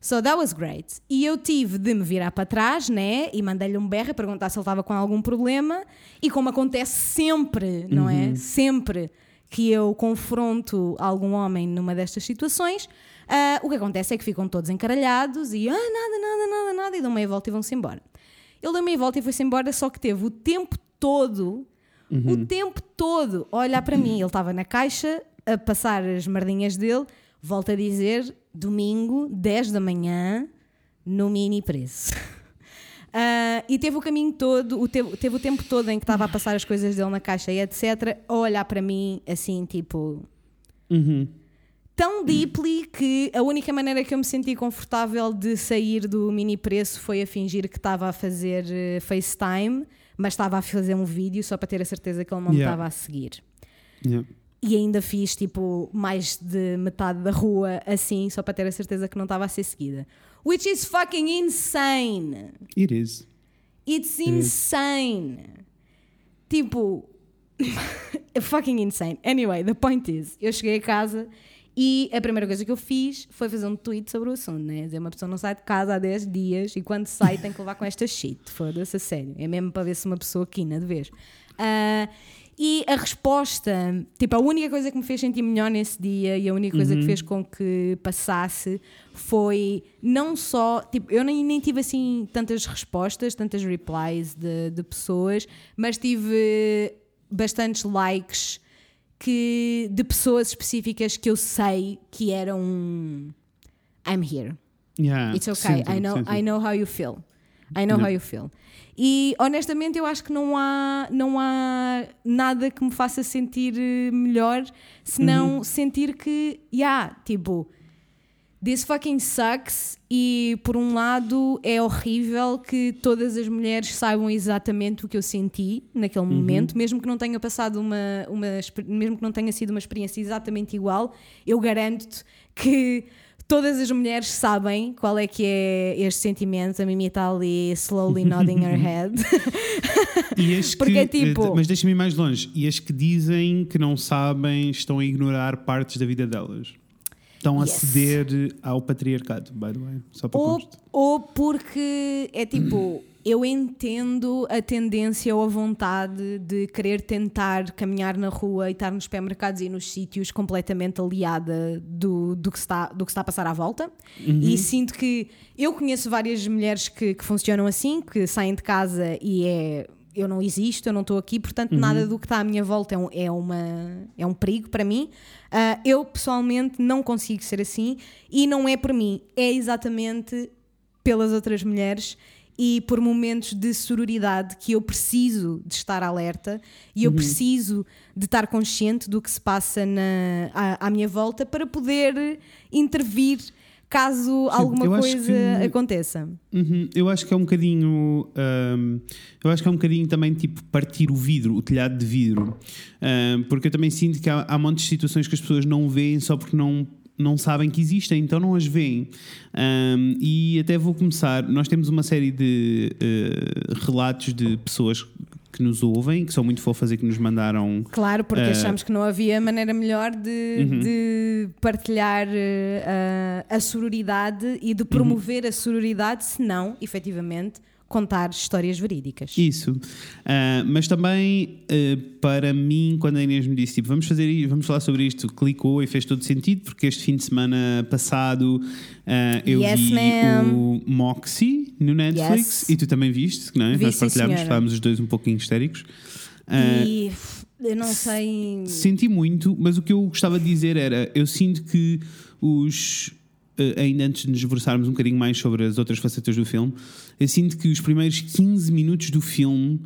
So that was great. E eu tive de me virar para trás, né? E mandei-lhe um berro a perguntar se ele estava com algum problema. E como acontece sempre, não Uhum. é? Sempre que eu confronto algum homem numa destas situações, ah, o que acontece é que ficam todos encaralhados e ah, nada, nada, nada, nada, e dão meia volta e vão-se embora. Ele deu meia volta e foi-se embora, só que teve o tempo todo, o tempo todo, a olhar para mim. Ele estava na caixa a passar as merdinhas dele, volta a dizer, domingo, 10 da manhã, no mini preço. Ah, e teve o caminho todo, o teve, teve o tempo todo em que estava a passar as coisas dele na caixa e etc. A olhar para mim assim, tipo, Uhum. tão deeply que a única maneira que eu me senti confortável de sair do mini preço foi a fingir que estava a fazer eh, FaceTime, mas estava a fazer um vídeo só para ter a certeza que ele não me Yeah. estava a seguir. Yeah. E ainda fiz tipo mais de metade da rua assim, só para ter a certeza que não estava a ser seguida. Which is fucking insane! It is. It's insane. Tipo, fucking insane. Anyway, the point is, eu cheguei a casa e a primeira coisa que eu fiz foi fazer um tweet sobre o assunto, né? Dizer, uma pessoa não sai de casa há 10 dias e quando sai tem que levar com esta shit. Foda-se a sério. É mesmo para ver se uma pessoa quina de vez. Ah, e a resposta, tipo, a única coisa que me fez sentir melhor nesse dia e a única coisa que fez com que passasse foi não só, tipo, eu nem, nem tive assim tantas respostas, tantas replies de, de pessoas, mas tive bastantes likes que, de pessoas específicas que eu sei que eram I'm here. Yeah. It's okay. I know. I know how you feel. I know Yeah. how you feel. E honestamente eu acho que não há, não há nada que me faça sentir eh, melhor senão Uhum. sentir que, yeah, tipo, this fucking sucks. E por um lado é horrível que todas as mulheres saibam exatamente o que eu senti naquele Uhum. momento, mesmo que não tenha passado uma, uma, mesmo que não tenha sido uma experiência exatamente igual, eu garanto-te que todas as mulheres sabem qual é que é este sentimento. A Mimi está ali slowly nodding her head. E as que, Porque é tipo- eh, Mas deixa-me ir mais longe. E as que dizem que não sabem estão a ignorar partes da vida delas. Estão a Yes. ceder ao patriarcado, by the way. Só para ou, ou porque é tipo, eu entendo a tendência ou a vontade de querer tentar caminhar na rua e estar nos supermercados e nos sítios completamente aliada do, do, que, está, do que está a passar à volta. E sinto que eu conheço várias mulheres que, que funcionam assim, que saem de casa e é. Eu não existo, eu não estou aqui, portanto, nada do que está à minha volta é um, é uma, é um perigo para mim. Ah, eu, pessoalmente, não consigo ser assim e não é por mim, é exatamente pelas outras mulheres e por momentos de sororidade que eu preciso de estar alerta e eu preciso de estar consciente do que se passa na, à, à minha volta para poder intervir caso alguma eu coisa que- aconteça. Uhum, Eu acho que é um bocadinho. ahm, eu acho que é um bocadinho também tipo partir o vidro, o telhado de vidro. Ahm, porque eu também sinto que há, há montes de situações que as pessoas não veem só porque não. Não sabem que existem, então não as veem. Ahm, e até vou começar. Nós temos uma série de eh, relatos de pessoas que nos ouvem, que são muito fofas e que nos mandaram Claro, porque Eh, achamos que não havia maneira melhor de, Uhum. de partilhar eh, a, a sororidade e de promover a sororidade, se não, efetivamente, contar histórias verídicas. Isso. Ah, mas também, ah, para mim, quando a Inês me disse, tipo, vamos fazer isto, vamos falar sobre isto, clicou e fez todo sentido, porque este fim de semana passado ah, eu Yes, vi o Moxie no Netflix Yes. e tu também viste, não é? Vi, Nós partilhámos, estávamos os dois um pouquinho histéricos. E eu não sei. Senti muito, mas o que eu gostava de dizer era: eu sinto que os. Ainda antes de nos debruçarmos um bocadinho mais sobre as outras facetas do filme, eu sinto que os primeiros 15 minutos do filme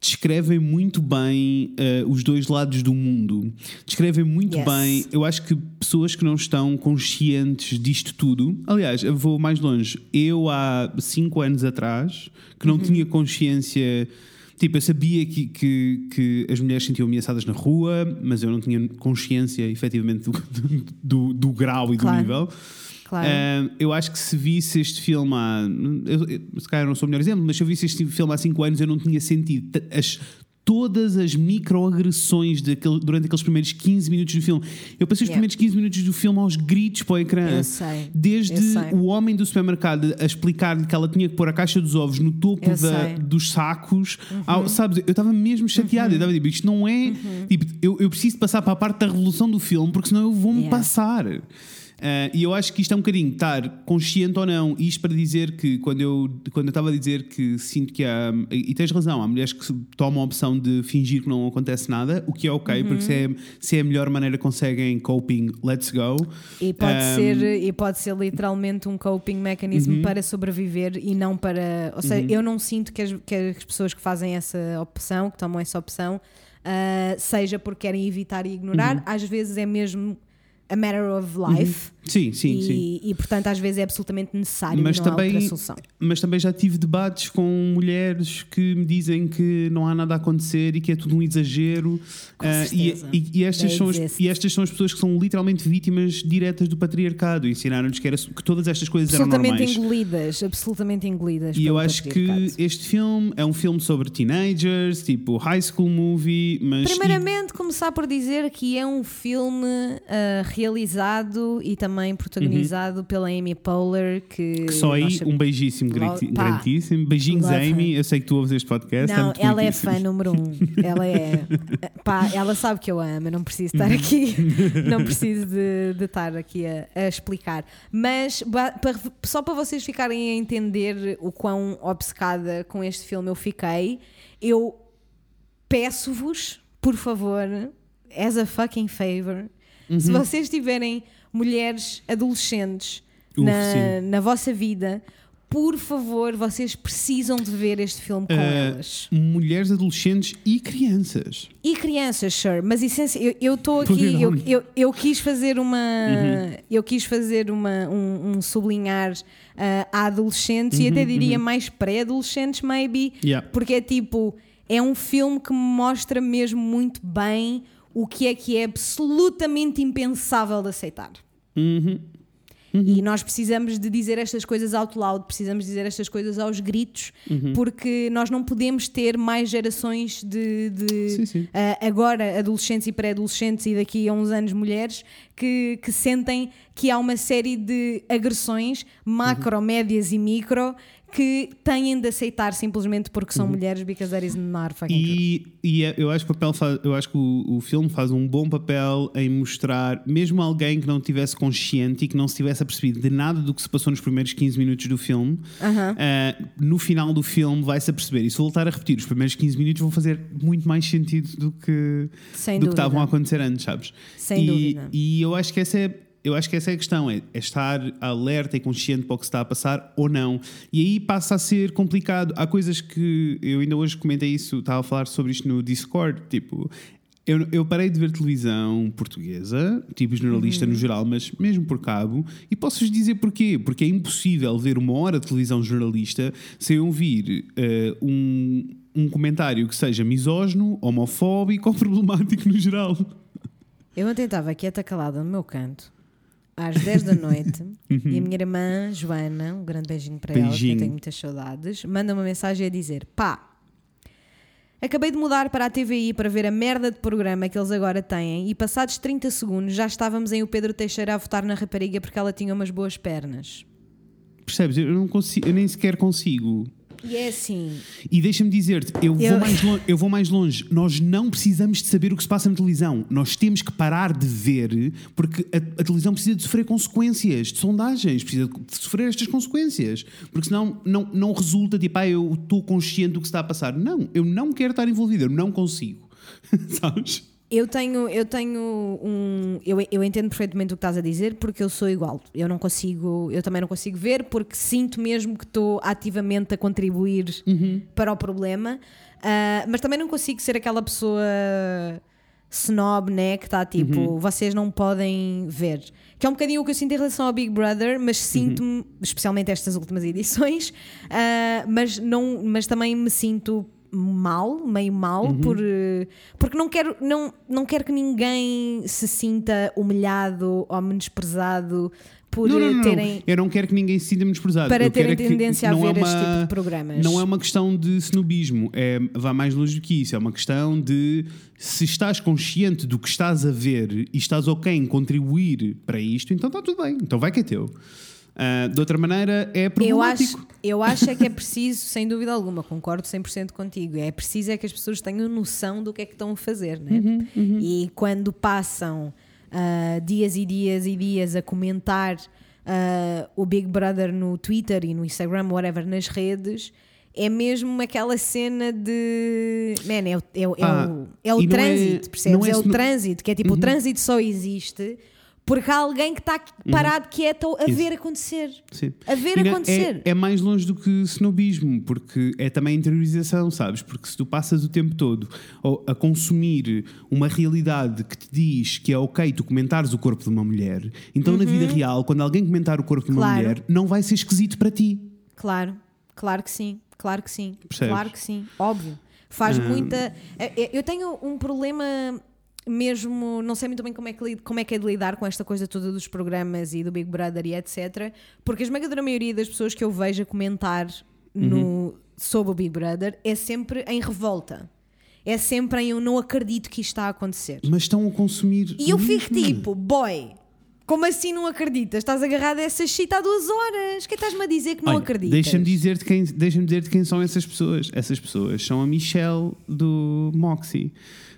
descrevem muito bem eh, os dois lados do mundo. Descrevem muito Yes. bem, eu acho que pessoas que não estão conscientes disto tudo. Aliás, eu vou mais longe. Eu, há cinco anos atrás, que Uhum. não tinha consciência. Tipo, eu sabia que, que, que as mulheres se sentiam ameaçadas na rua, mas eu não tinha consciência, efetivamente, do, do, do grau e Claro. do nível. Claro. Ah, eu acho que se visse este filme há. Eu, eu, se calhar não sou o melhor exemplo, mas se eu visse este filme há 5 anos, eu não tinha sentido as, todas as microagressões daquele, durante aqueles primeiros 15 minutos do filme. Eu passei os Yeah. primeiros 15 minutos do filme aos gritos para o ecrã. Eu sei, Desde eu sei. o homem do supermercado a explicar-lhe que ela tinha que pôr a caixa dos ovos no topo da-. Uhum. dos sacos. ao- sabes, eu estava mesmo chateado. Eu estava tipo, isto não é. Tipo, eu, eu preciso passar para a parte da revolução do filme porque senão eu vou-me Yeah. passar. Ah, e eu acho que isto é um bocadinho estar consciente ou não. Isto para dizer que quando eu quando eu estava a dizer que sinto que há. E tens razão, há mulheres que tomam a opção de fingir que não acontece nada, o que é ok, porque se é, se é a melhor maneira conseguem coping, let's go. E pode, Um, ser, e pode ser literalmente um coping mecanismo para sobreviver e não para. Ou seja, eu não sinto que as, que as pessoas que fazem essa opção, que tomam essa opção, ah, seja porque querem evitar e ignorar, às vezes é mesmo a matter of life. Sim, sim, e, sim. e, portanto às vezes é absolutamente necessário Mas e não há também, outra solução. mas também já tive debates com mulheres que me dizem que não há nada a acontecer e que é tudo um exagero. Com Ah, e, e- e estas They são as, e estas são as pessoas que são literalmente vítimas diretas do patriarcado. Ensinaram-nos que, era- que todas estas coisas eram Absolutamente normais. engolidas, absolutamente engolidas. E eu acho que este filme é um filme sobre teenagers, tipo high school movie, mas. Primeiramente, começar por dizer que é um filme ah, realizado e também protagonizado pela Amy Poehler, que, Uhum. que só aí sabemos- um beijíssimo grandíssimo. Beijinhos, Love Amy. her. Eu sei que tu ouves este podcast. Não, amo-te ela é fã número um. Ela é. Pá, ela sabe que eu amo, eu não preciso estar Uhum. aqui, não preciso de, de estar aqui a, a explicar. Mas para- só para vocês ficarem a entender o quão obcecada com este filme eu fiquei, eu peço-vos, por favor, as a fucking favor, se Uhum. vocês tiverem mulheres adolescentes Uf, na, na vossa vida. Por favor, vocês precisam de ver este filme com Ah, elas. mulheres, adolescentes e crianças. E crianças, sure, mas essenci- eu- estou aqui, eu, eu, eu quis fazer uma, Uhum. eu quis fazer uma, um, um sublinhar ah, a adolescentes e Uhum, até diria mais pré-adolescentes, maybe, Yeah. porque é tipo, é um filme que mostra mesmo muito bem o que é que é absolutamente impensável de aceitar. Uhum. E nós precisamos de dizer estas coisas out loud, precisamos dizer estas coisas aos gritos, Uhum. porque nós não podemos ter mais gerações de, de, Sim, sim. ah, agora adolescentes e pré-adolescentes e daqui a uns anos mulheres que, que sentem que há uma série de agressões, macro, médias e micro, que têm de aceitar simplesmente porque são mulheres, because that is not fucking true. Uhum. E, e é- eu acho que, o papel faz- eu acho que o, o filme faz um bom papel em mostrar, mesmo alguém que não tivesse consciente e que não se tivesse apercebido de nada do que se passou nos primeiros 15 minutos do filme, Aham. ah, no final do filme vai-se aperceber. E se voltar a repetir, os primeiros 15 minutos vão fazer muito mais sentido do que, Sem do que dúvida. estavam a acontecer antes, sabes? Sem e, dúvida. E eu acho que essa é. Eu acho que essa é a questão, é, é estar alerta e consciente para o que se está a passar ou não. E aí passa a ser complicado. Há coisas que eu ainda hoje comentei isso, estava a falar sobre isto no Discord, tipo. Eu, eu parei de ver televisão portuguesa, tipo generalista Uhum. no geral, mas mesmo por cabo, e posso-vos dizer porquê. Porque é impossível ver uma hora de televisão jornalista sem ouvir eh, um, um comentário que seja misógino, homofóbico ou problemático no geral. Eu ontem estava quieta calada no meu canto, às 10 da noite, e a minha irmã Joana, um grande beijinho para ela, que eu Beijinho. tenho muitas saudades, manda uma mensagem a dizer: pá. Acabei de mudar para a TVI para ver a merda de programa que eles agora têm e passados 30 segundos já estávamos em o Pedro Teixeira a votar na rapariga porque ela tinha umas boas pernas. Percebes? Eu, não consigo, eu nem sequer consigo. E é assim, E deixa-me dizer-te, eu, Eu- Vou mais longe, eu vou mais longe. Nós não precisamos de saber o que se passa na televisão. Nós temos que parar de ver, porque a, a televisão precisa de sofrer consequências, de sondagens, precisa de sofrer estas consequências. Porque senão não, não resulta tipo, ah, eu estou consciente do que está a passar. Não, eu não quero estar envolvido, eu não consigo. Sabes? Eu tenho, eu tenho um. Eu, eu entendo perfeitamente o que estás a dizer porque eu sou igual. Eu não consigo, eu também não consigo ver porque sinto mesmo que estou ativamente a contribuir para o problema, Ah, mas também não consigo ser aquela pessoa snob, né? Que está tipo, vocês não podem ver. Que é um bocadinho o que eu sinto em relação ao Big Brother, mas sinto-me, especialmente estas últimas edições, ah, mas, não, mas também me sinto mal, meio mal, Uhum. por, eh, porque não quero, não, não quero que ninguém se sinta humilhado ou menosprezado por Não, não, eh, não, não. terem. Eu não quero que ninguém se sinta menosprezado. Para Eu terem é que tendência a é ver este uma- tipo de programas. Não é uma questão de snobismo, é, vai mais longe do que isso. É uma questão de se estás consciente do que estás a ver e estás ok em contribuir para isto, então está tudo bem, então vai que é teu. Ah, de outra maneira, é Eu acho, problemático. Eu acho é que é preciso, sem dúvida alguma, concordo 100% contigo. É preciso é que as pessoas tenham noção do que é que estão a fazer, né? Uhum, E quando passam ah, dias e dias e dias a comentar ah, o Big Brother no Twitter e no Instagram, whatever, nas redes, é mesmo aquela cena de. Man, é o, é é Ah, o, é o é- trânsito, percebes? não é É, o trânsito, que é tipo, o trânsito só existe. Porque há alguém que está parado quieto a Isso. ver acontecer. Sim. A ver não- acontecer. É, é mais longe do que snobismo, porque é também interiorização, sabes? Porque se tu passas o tempo todo a consumir uma realidade que te diz que é ok tu comentares o corpo de uma mulher, então na vida real, quando alguém comentar o corpo de uma Uhum. Claro. mulher, não vai ser esquisito para ti. Claro, claro que sim, claro que sim, Percebes? claro que sim, óbvio. Faz muita. é- é- Eu tenho um problema mesmo, não sei muito bem como é, que, como é que é de lidar com esta coisa toda dos programas e do Big Brother e etc. Porque a esmagadora maioria das pessoas que eu vejo a comentar no, sobre o Big Brother é sempre em revolta. É sempre em eu não acredito que isto está a acontecer. Mas estão a consumir. E eu fico tipo, boy, como assim não acreditas? Estás agarrado a essa shit há duas horas. Que estás-me a dizer que não Olha, acreditas? Deixa-me dizer-te quem, deixa dizer quem são essas pessoas. Essas pessoas são a Michelle do Moxie,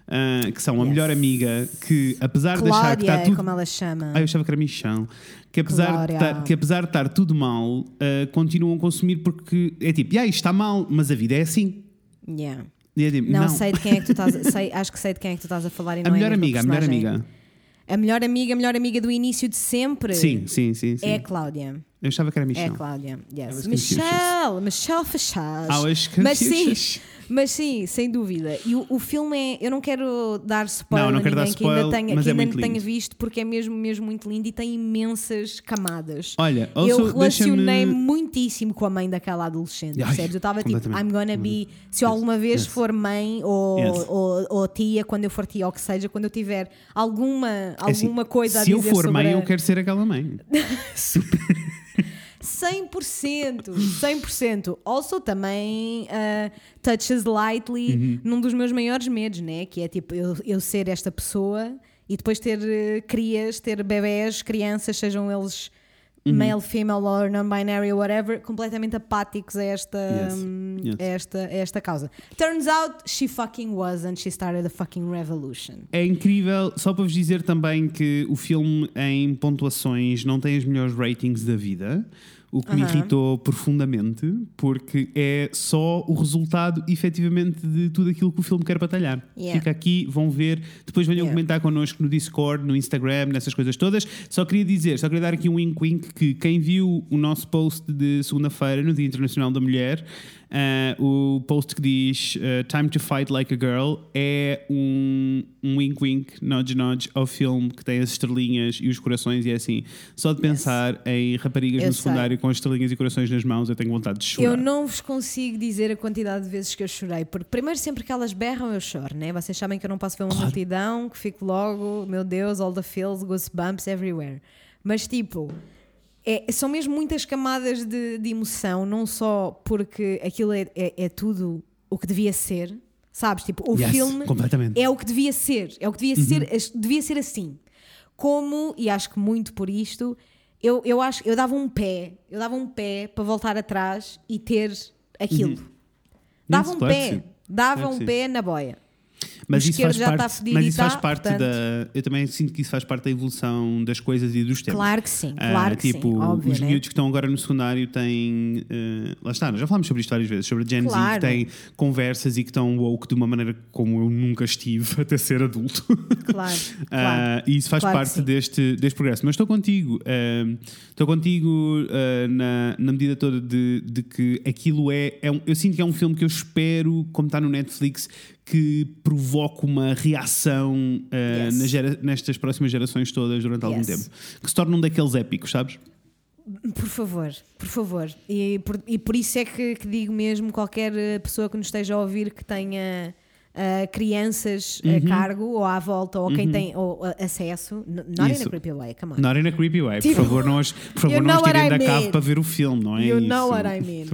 ah, que são a Yes. melhor amiga que, apesar de achar que Cláudia, está tudo. como ela chama. Ah, eu achava que era Michelle. Que apesar, de estar, que apesar de estar tudo mal, ah, continuam a consumir porque é tipo, ah, isto está mal, mas a vida é assim. Yeah. É tipo, Não, não, sei de quem é que tu estás a, sei, acho que sei de quem é que tu estás a falar e não a melhor é mesma amiga, a melhor amiga. A melhor amiga, a melhor amiga do início de sempre. Sim, sim, sim. sim. É a Cláudia. Eu achava que era É a Michelle. Cláudia. Yes. Michelle, Michelle was Mas sim. Mas sim, sem dúvida. E o, o filme é. Eu não quero dar spoiler Não, não a quero dar ninguém que ainda spoiler, tenha, mas que é ainda não tenha visto, porque é mesmo, mesmo muito lindo e tem imensas camadas. Olha, eu also, relacionei deixa-me- muitíssimo com a mãe daquela adolescente, Ai, percebes? Eu estava tipo. I'm gonna be. Se eu alguma vez yes. for mãe ou, Yes. ou, ou tia, quando eu for tia, ou que seja, quando eu tiver alguma, É assim, alguma coisa a Se eu dizer for mãe, a- eu quero ser aquela mãe. 100%, 100%. Also também uh, touches lightly Uhum. num dos meus maiores medos, né? Que é tipo eu, eu ser esta pessoa e depois ter uh, crias, ter bebés, crianças, sejam eles Uhum. male, female or non-binary whatever, completamente apáticos a esta, Yes, hum, yes. A esta, a esta causa. Turns out she fucking wasn't, she started a fucking revolution. É incrível, só para vos dizer também que o filme em pontuações não tem os melhores ratings da vida, o que me Aham. irritou profundamente, porque é só o resultado efetivamente de tudo aquilo que o filme quer batalhar. Yeah. Fica aqui, vão ver, depois venham Yeah. comentar connosco no Discord, no Instagram, nessas coisas todas. Só queria dizer, só queria dar aqui um wink wink que quem viu o nosso post de segunda-feira, no Dia Internacional da Mulher, ah, o post que diz ah, Time to Fight Like a Girl é um, um wink wink, nudge nudge ao filme que tem as estrelinhas e os corações e é assim. Só de pensar em raparigas Eu no sei. secundário com estrelinhas e corações nas mãos, eu tenho vontade de chorar. Eu não vos consigo dizer a quantidade de vezes que eu chorei, porque primeiro sempre que elas berram eu choro, né? Vocês sabem que eu não posso ver uma multidão, que fico logo, meu Deus, all the feels, goosebumps everywhere. Mas tipo, é- são mesmo muitas camadas de, de emoção, não só porque aquilo é, é- é tudo o que devia ser, sabes? Tipo, o Yes, filme é o que devia ser, é o que devia ser, as- devia ser assim. Como, e acho que muito por isto, eu, eu acho eu dava um pé, eu dava um pé para voltar atrás e ter aquilo. Dava Yes, um claro pé, dava um pé na boia. Mas o isso, faz já está parte, mas isso faz tá, parte portanto- da. Eu também sinto que isso faz parte da evolução das coisas e dos tempos. Claro que sim, Ah, claro que tipo, sim, óbvio, os né? miúdos que estão agora no secundário têm. eh, lá está, nós já falámos sobre isto várias vezes, sobre a Gen Z Claro. que têm conversas e que estão woke de uma maneira como eu nunca estive até ser adulto. Claro, Ah, claro. e isso faz Claro parte deste, deste progresso. Mas estou contigo. estou contigo na, na medida toda de, de que aquilo é. é um- eu sinto que é um filme que eu espero, como está no Netflix, que provoque uma reação ah, Yes. gera- nestas próximas gerações todas durante algum Yes. tempo. Que se torne um daqueles épicos, sabes? Por favor, por favor. E por, e por isso é que, que digo mesmo: qualquer eh, pessoa que nos esteja a ouvir que tenha ah, crianças Uhum. a cargo ou à volta, ou quem tem ou, ah, acesso, not in Isso. a creepy way, come on. Not in a creepy way. Tipo, por favor, não os, por favor, não what tirem da cave para ver o filme, não é You isso? know what I mean.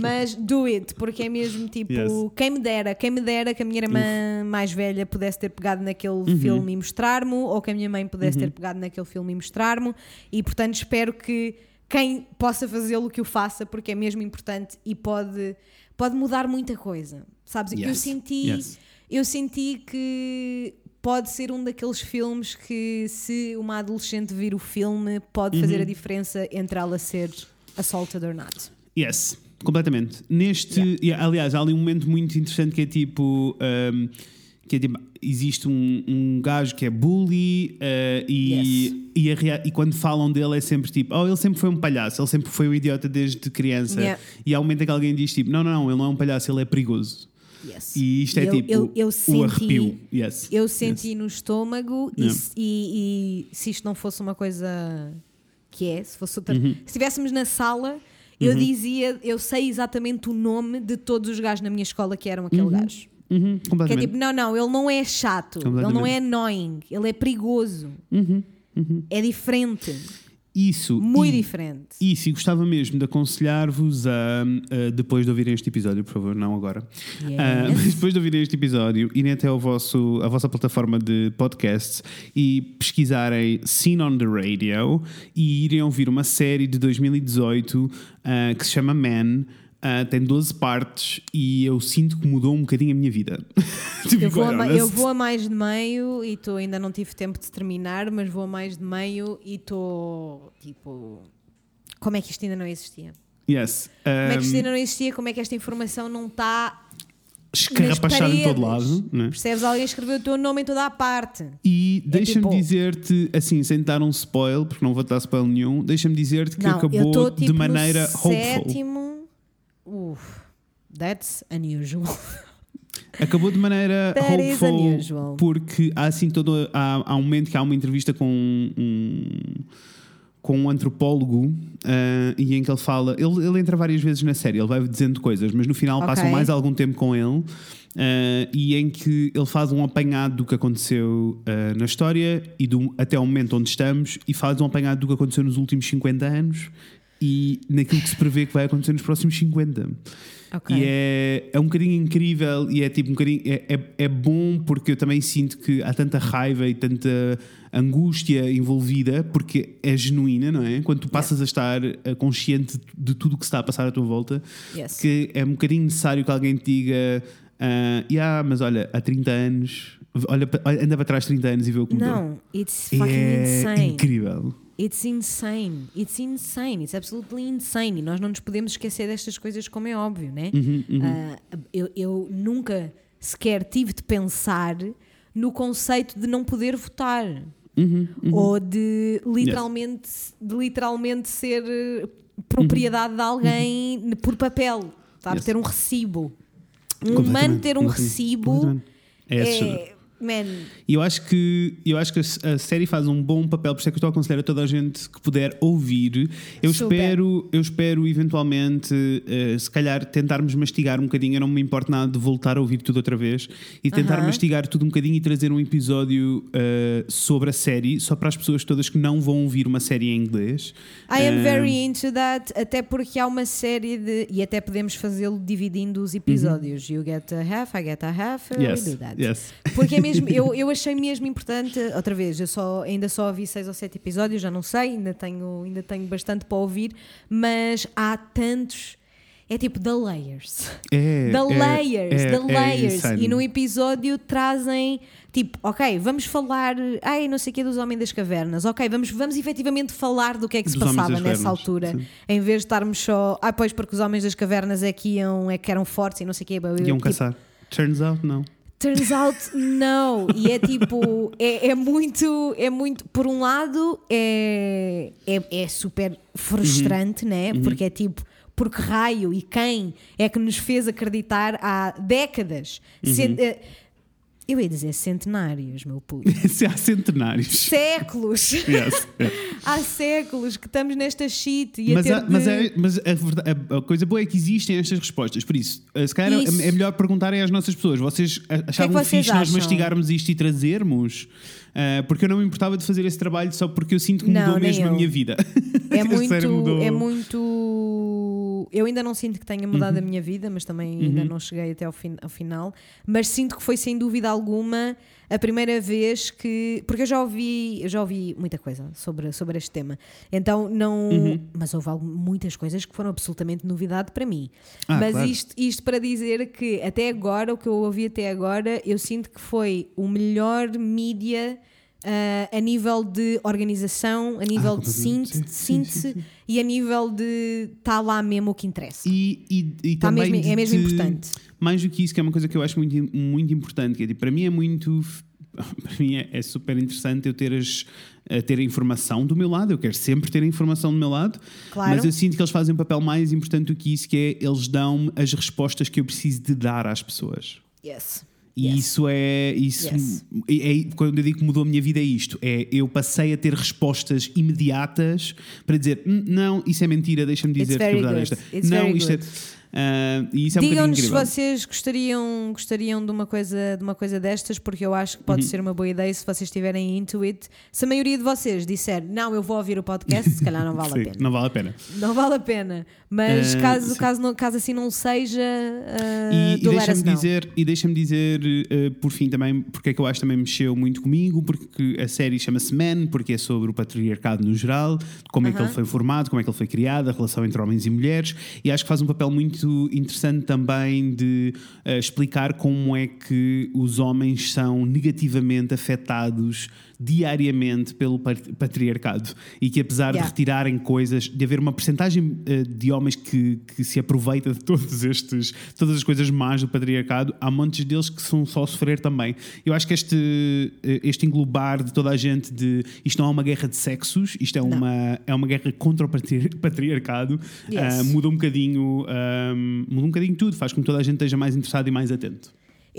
Mas do it, porque é mesmo tipo, Yes. quem me dera, quem me dera que a minha irmã mais velha pudesse ter pegado naquele Uhum. filme e mostrar-me, ou que a minha mãe pudesse ter pegado naquele filme e mostrar-me, e portanto espero que quem possa fazê-lo que o faça, porque é mesmo importante e pode, pode mudar muita coisa. Sabes? Eu Yes. senti, Yes. eu senti que pode ser um daqueles filmes que se uma adolescente vir o filme pode Uhum. fazer a diferença entre ela ser assaulted or not. Yes, completamente. Neste, e, aliás, há ali um momento muito interessante que é tipo. um, que é tipo, existe um, um gajo que é bully uh, e, Yes. e, a e quando falam dele é sempre tipo, oh, ele sempre foi um palhaço, ele sempre foi um idiota desde criança. Yeah. E há um momento em que alguém diz tipo, não, não, não, ele não é um palhaço, ele é perigoso. Yes. E isto é Eu- tipo eu- eu o senti- arrepio. Yes. Eu senti no estômago e Yeah. se- e, e se isto não fosse uma coisa que é, se fosse outra, Uhum. se estivéssemos na sala, eu dizia, eu sei exatamente o nome de todos os gajos na minha escola que eram aquele gajo. Uhum, Que é tipo, não, não, ele não é chato, ele não é annoying, ele é perigoso. Uhum, É diferente, Isso. muito e- diferente. Isso, e gostava mesmo de aconselhar-vos a, a, depois de ouvirem este episódio, por favor, não agora, Yes. Ah, mas depois de ouvirem este episódio, irem até ao vosso, a vossa plataforma de podcasts e pesquisarem Scene on the Radio e irem ouvir uma série de 2018 ah, que se chama Man. Ah, tem 12 partes e eu sinto que mudou um bocadinho a minha vida. Be Eu vou, a, eu vou a mais de meio e tô, ainda não tive tempo de terminar, mas vou a mais de meio e estou tipo. Como é que isto ainda não existia? Yes. Como é que Um, isto ainda não existia? Como é que esta informação não está escarrapachado em todo lado. né? Percebes? Alguém escreveu o teu nome em toda a parte. E deixa-me tipo- dizer-te, assim, sem dar um spoiler, porque não vou dar spoiler nenhum, deixa-me dizer-te que não, acabou de tipo maneira no hopeful. sétimo. Uf, that's unusual. Acabou de maneira That hopeful, porque há assim todo. Há, há um momento que há uma entrevista com um. com um antropólogo ah, e em que ele fala, ele, ele entra várias vezes na série, ele vai dizendo coisas, mas no final Ok. passam mais algum tempo com ele ah, e em que ele faz um apanhado do que aconteceu ah, na história e do, até o momento onde estamos e faz um apanhado do que aconteceu nos últimos 50 anos e naquilo que se prevê que vai acontecer nos próximos 50. Ok. E é, é um bocadinho incrível e é tipo um bocadinho. É, é, é bom porque eu também sinto que há tanta raiva e tanta angústia envolvida, porque é genuína, não é? Quando tu passas a estar eh, consciente de tudo o que se está a passar à tua volta, Yes. que é um bocadinho necessário que alguém te diga. ah, yeah, mas olha, há 30 anos, olha, anda para trás 30 anos e vê o que mudou. Não, it's fucking é insane. incrível. It's insane. It's insane. It's absolutely insane. E nós não nos podemos esquecer destas coisas, como é óbvio, né? Uhum, Ah, eu, eu nunca sequer tive de pensar no conceito de não poder votar. Uhum, Ou de literalmente, de literalmente ser eh, propriedade de alguém por papel. Sabe? Yes. Ter um recibo. Um humano ter um recibo. É é. Man, E eu acho que eu acho que a, a série faz um bom papel, por isso é que eu estou a aconselhar a toda a gente que puder ouvir. Eu Super. espero, eu espero eventualmente, eh, se calhar, tentarmos mastigar um bocadinho. Eu não me importo nada de voltar a ouvir tudo outra vez e tentar Aham. mastigar tudo um bocadinho e trazer um episódio eh, sobre a série, só para as pessoas todas que não vão ouvir uma série em inglês. I am Eh, very into that, até porque há uma série de. E até podemos fazê-lo dividindo os episódios. You get a half, I get a half, Uhum. Yes, we do that. yes. Porque é mesmo, eu, eu achei mesmo importante, outra vez, eu só, ainda só ouvi seis ou sete episódios, já não sei, ainda tenho, ainda tenho bastante para ouvir, mas há tantos é tipo The Layers. É, The é, Layers, é, The é Layers. e no episódio trazem tipo, ok, vamos falar, ai, não sei o que dos Homens das Cavernas. Ok, vamos, vamos efetivamente falar do que é que se Dos Homens passava nessa Cavernas, altura. sim. Em vez de estarmos só, ah, pois, porque os Homens das Cavernas é que iam, é que eram fortes e não sei o que. Iam tipo, caçar. Turns out, não. Turns out, não. E é tipo, é, é muito, é muito, por um lado, é, é, é super frustrante, né? Porque é tipo, porque raio e quem é que nos fez acreditar há décadas? Cent- eh, eu ia dizer centenários, meu puto. Se há centenários. séculos! Yes. há séculos que estamos nesta shit e a Mas, mas, de- é, mas a, verdade- a- a coisa boa é que existem estas respostas. Por isso, eh, se calhar Isso. é é melhor perguntarem às nossas pessoas. Vocês a- achavam vocês fixe nós acham? mastigarmos isto e trazermos? Eh, porque eu não me importava de fazer esse trabalho só porque eu sinto que Não, mudou nem mesmo a eu. minha vida. É A sério, muito, mudou. é muito. Eu ainda não sinto que tenha mudado Uhum. a minha vida, mas também ainda não cheguei até ao, fin- ao final. Mas sinto que foi sem dúvida alguma a primeira vez que. Porque eu já ouvi, eu já ouvi muita coisa sobre, sobre este tema. Então não. Uhum. Mas houve muitas coisas que foram absolutamente novidade para mim. Ah, mas claro. isto, isto para dizer que até agora, o que eu ouvi até agora, eu sinto que foi o melhor mídia. Ah, a nível de organização, a nível de completamente. síntese, sim. e a nível de está lá mesmo o que interessa. E, e, e Tá também mesmo- é de- mesmo de- importante. Mais do que isso, que é uma coisa que eu acho muito, muito importante, que é, tipo, para mim é muito. Para mim é, é super interessante eu ter, as, a ter a informação do meu lado, eu quero sempre ter a informação do meu lado, Claro. mas eu sinto que eles fazem um papel mais importante do que isso, que é eles dão as respostas que eu preciso de dar às pessoas. Yes. E Yes. isso é. Isso Yes. é, é- Quando eu digo que mudou a minha vida, é isto: é eu passei a ter respostas imediatas para dizer, "Hum, não, isso é mentira, deixa-me dizer que a verdade é good. esta. It's não, isto é. Ah, e isso é um Digam-nos se incrível. vocês gostariam, gostariam de, uma coisa, de uma coisa destas, porque eu acho que Uhum. pode ser uma boa ideia se vocês estiverem into it. Se a maioria de vocês disser não, eu vou ouvir o podcast, se calhar não vale Sim, a pena. Não vale a pena. Não vale a pena. Mas Ah, caso, sim. caso, não, caso assim não seja, uh, E, e do deixa-me dizer, e deixa dizer eh, por fim também, porque é que eu acho que também mexeu muito comigo, porque a série chama-se Man, porque é sobre o patriarcado no geral, como é que ele foi formado, como é que ele foi criado, a relação entre homens e mulheres, e acho que faz um papel muito interessante também de eh, explicar como é que os homens são negativamente afetados diariamente pelo pat- patriarcado e que apesar de Yeah. retirarem coisas, de haver uma percentagem eh, de homens que, que se aproveita de todos estes, todas as coisas más do patriarcado, há montes deles que são só a sofrer também. Eu acho que este, eh, este englobar de toda a gente de isto não é uma guerra de sexos, isto é, Não. uma, é uma guerra contra o patri- patriarcado, Yes. ah, muda um bocadinho, ah, muda um bocadinho tudo, faz com que toda a gente esteja mais interessado e mais atento.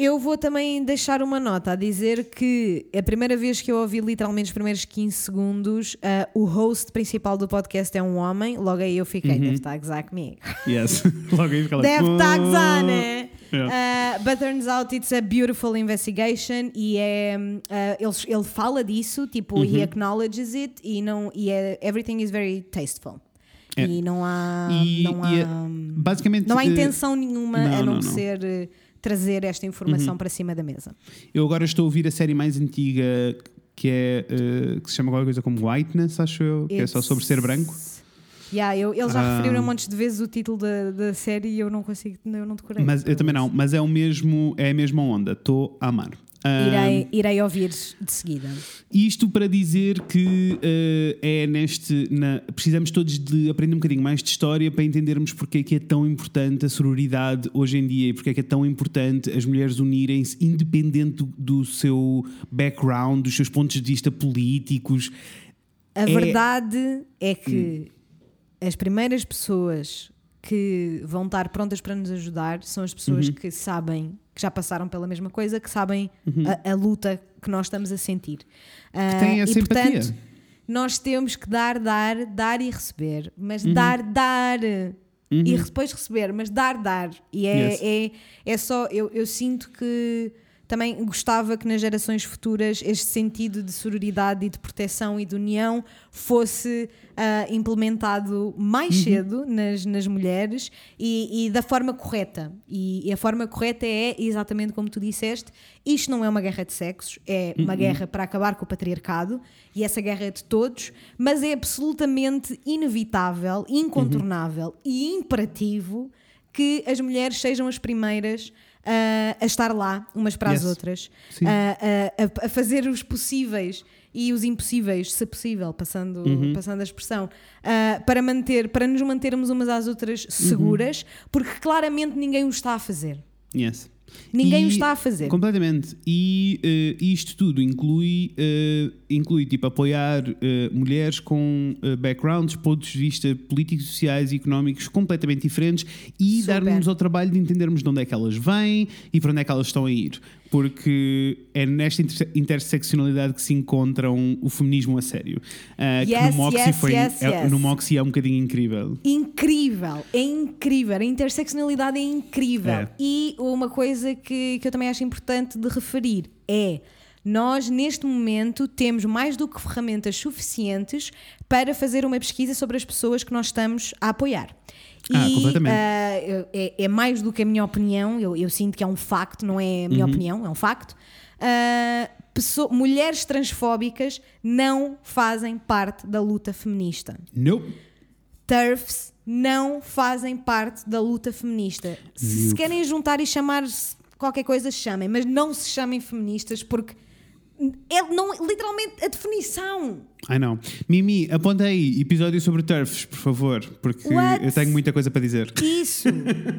Eu vou também deixar uma nota a dizer que a primeira vez que eu ouvi literalmente os primeiros 15 segundos, ah, o host principal do podcast é um homem, logo aí eu fiquei, Uhum. deve estar a gozar comigo. Yes. Logo aí fica Deve estar a gozar, né? Yeah. Uh, but turns out it's a beautiful investigation e é, uh, ele, ele fala disso, tipo, Uhum. he acknowledges it e, não, e é, everything is very tasteful. É. E não há, E- não, há, e é- basicamente, não há eh, intenção nenhuma não, a não, não, ser eh, trazer esta informação para cima da mesa. Eu agora estou a ouvir a série mais antiga que é eh, que se chama qualquer coisa como Whiteness, acho eu, que é só sobre ser branco. Yeah, eu, eles já Ah. referiram um monte de vezes o título da, da série e eu não consigo, eu não decorei. Mas eu também não, mas é o mesmo, é a mesma onda. Estou a amar. Irei, irei ouvir de seguida. Isto para dizer que eh, é neste. na- precisamos todos de aprender um bocadinho mais de história para entendermos porque é que é tão importante a sororidade hoje em dia e porque é que é tão importante as mulheres unirem-se, independente do, do seu background, dos seus pontos de vista políticos. A É- verdade é que Hum. as primeiras pessoas que vão estar prontas para nos ajudar são as pessoas Uhum. que sabem, que já passaram pela mesma coisa, que sabem Uhum. a, a luta que nós estamos a sentir. Ah, têm essa e portanto, empatia. nós temos que dar, dar, dar e receber, mas Uhum. dar, dar. E depois receber, mas dar, dar. E é, Yes. é, é só. Eu, eu sinto que também gostava que nas gerações futuras este sentido de sororidade e de proteção e de união fosse ah, implementado mais Uhum. cedo nas, nas mulheres e, e da forma correta. E, e a forma correta é exatamente como tu disseste: isto não é uma guerra de sexos, é Uhum. uma guerra para acabar com o patriarcado e essa guerra é de todos, mas é absolutamente inevitável, incontornável e imperativo que as mulheres sejam as primeiras ah, a estar lá umas para as Yes. outras, Sim. ah, a, a- fazer os possíveis e os impossíveis, se possível, passando, Uhum. passando a expressão, ah, para, manter, para nos mantermos umas às outras Uhum. seguras, porque claramente ninguém o está a fazer. Yes. Ninguém E- o está a fazer. Completamente. E eh, isto tudo inclui, eh, inclui tipo, apoiar eh, mulheres com backgrounds, pontos de vista políticos, sociais e económicos completamente diferentes e dar-nos ao trabalho de entendermos de onde é que elas vêm e para onde é que elas estão a ir. Porque é nesta inter- interseccionalidade que se encontram o feminismo a sério. Ah, que Yes, no Moxie, yes, foi, yes, é, yes. no Moxie é um bocadinho incrível. Incrível, é incrível, a interseccionalidade é incrível. É. E uma coisa que, que eu também acho importante de referir é. Nós, neste momento, temos mais do que ferramentas suficientes para fazer uma pesquisa sobre as pessoas que nós estamos a apoiar. Ah, e completamente. ah, é, é mais do que a minha opinião, eu, eu sinto que é um facto, não é a minha Uhum. opinião, é um facto. Ah, pesso- mulheres transfóbicas não fazem parte da luta feminista. Nope. TERFs não fazem parte da luta feminista. Se se querem juntar e chamar-se qualquer coisa, chamem, mas não se chamem feministas porque é não, literalmente a definição. I know. Mimi, aponta aí episódio sobre turfs, por favor, porque What? eu tenho muita coisa para dizer. Isso,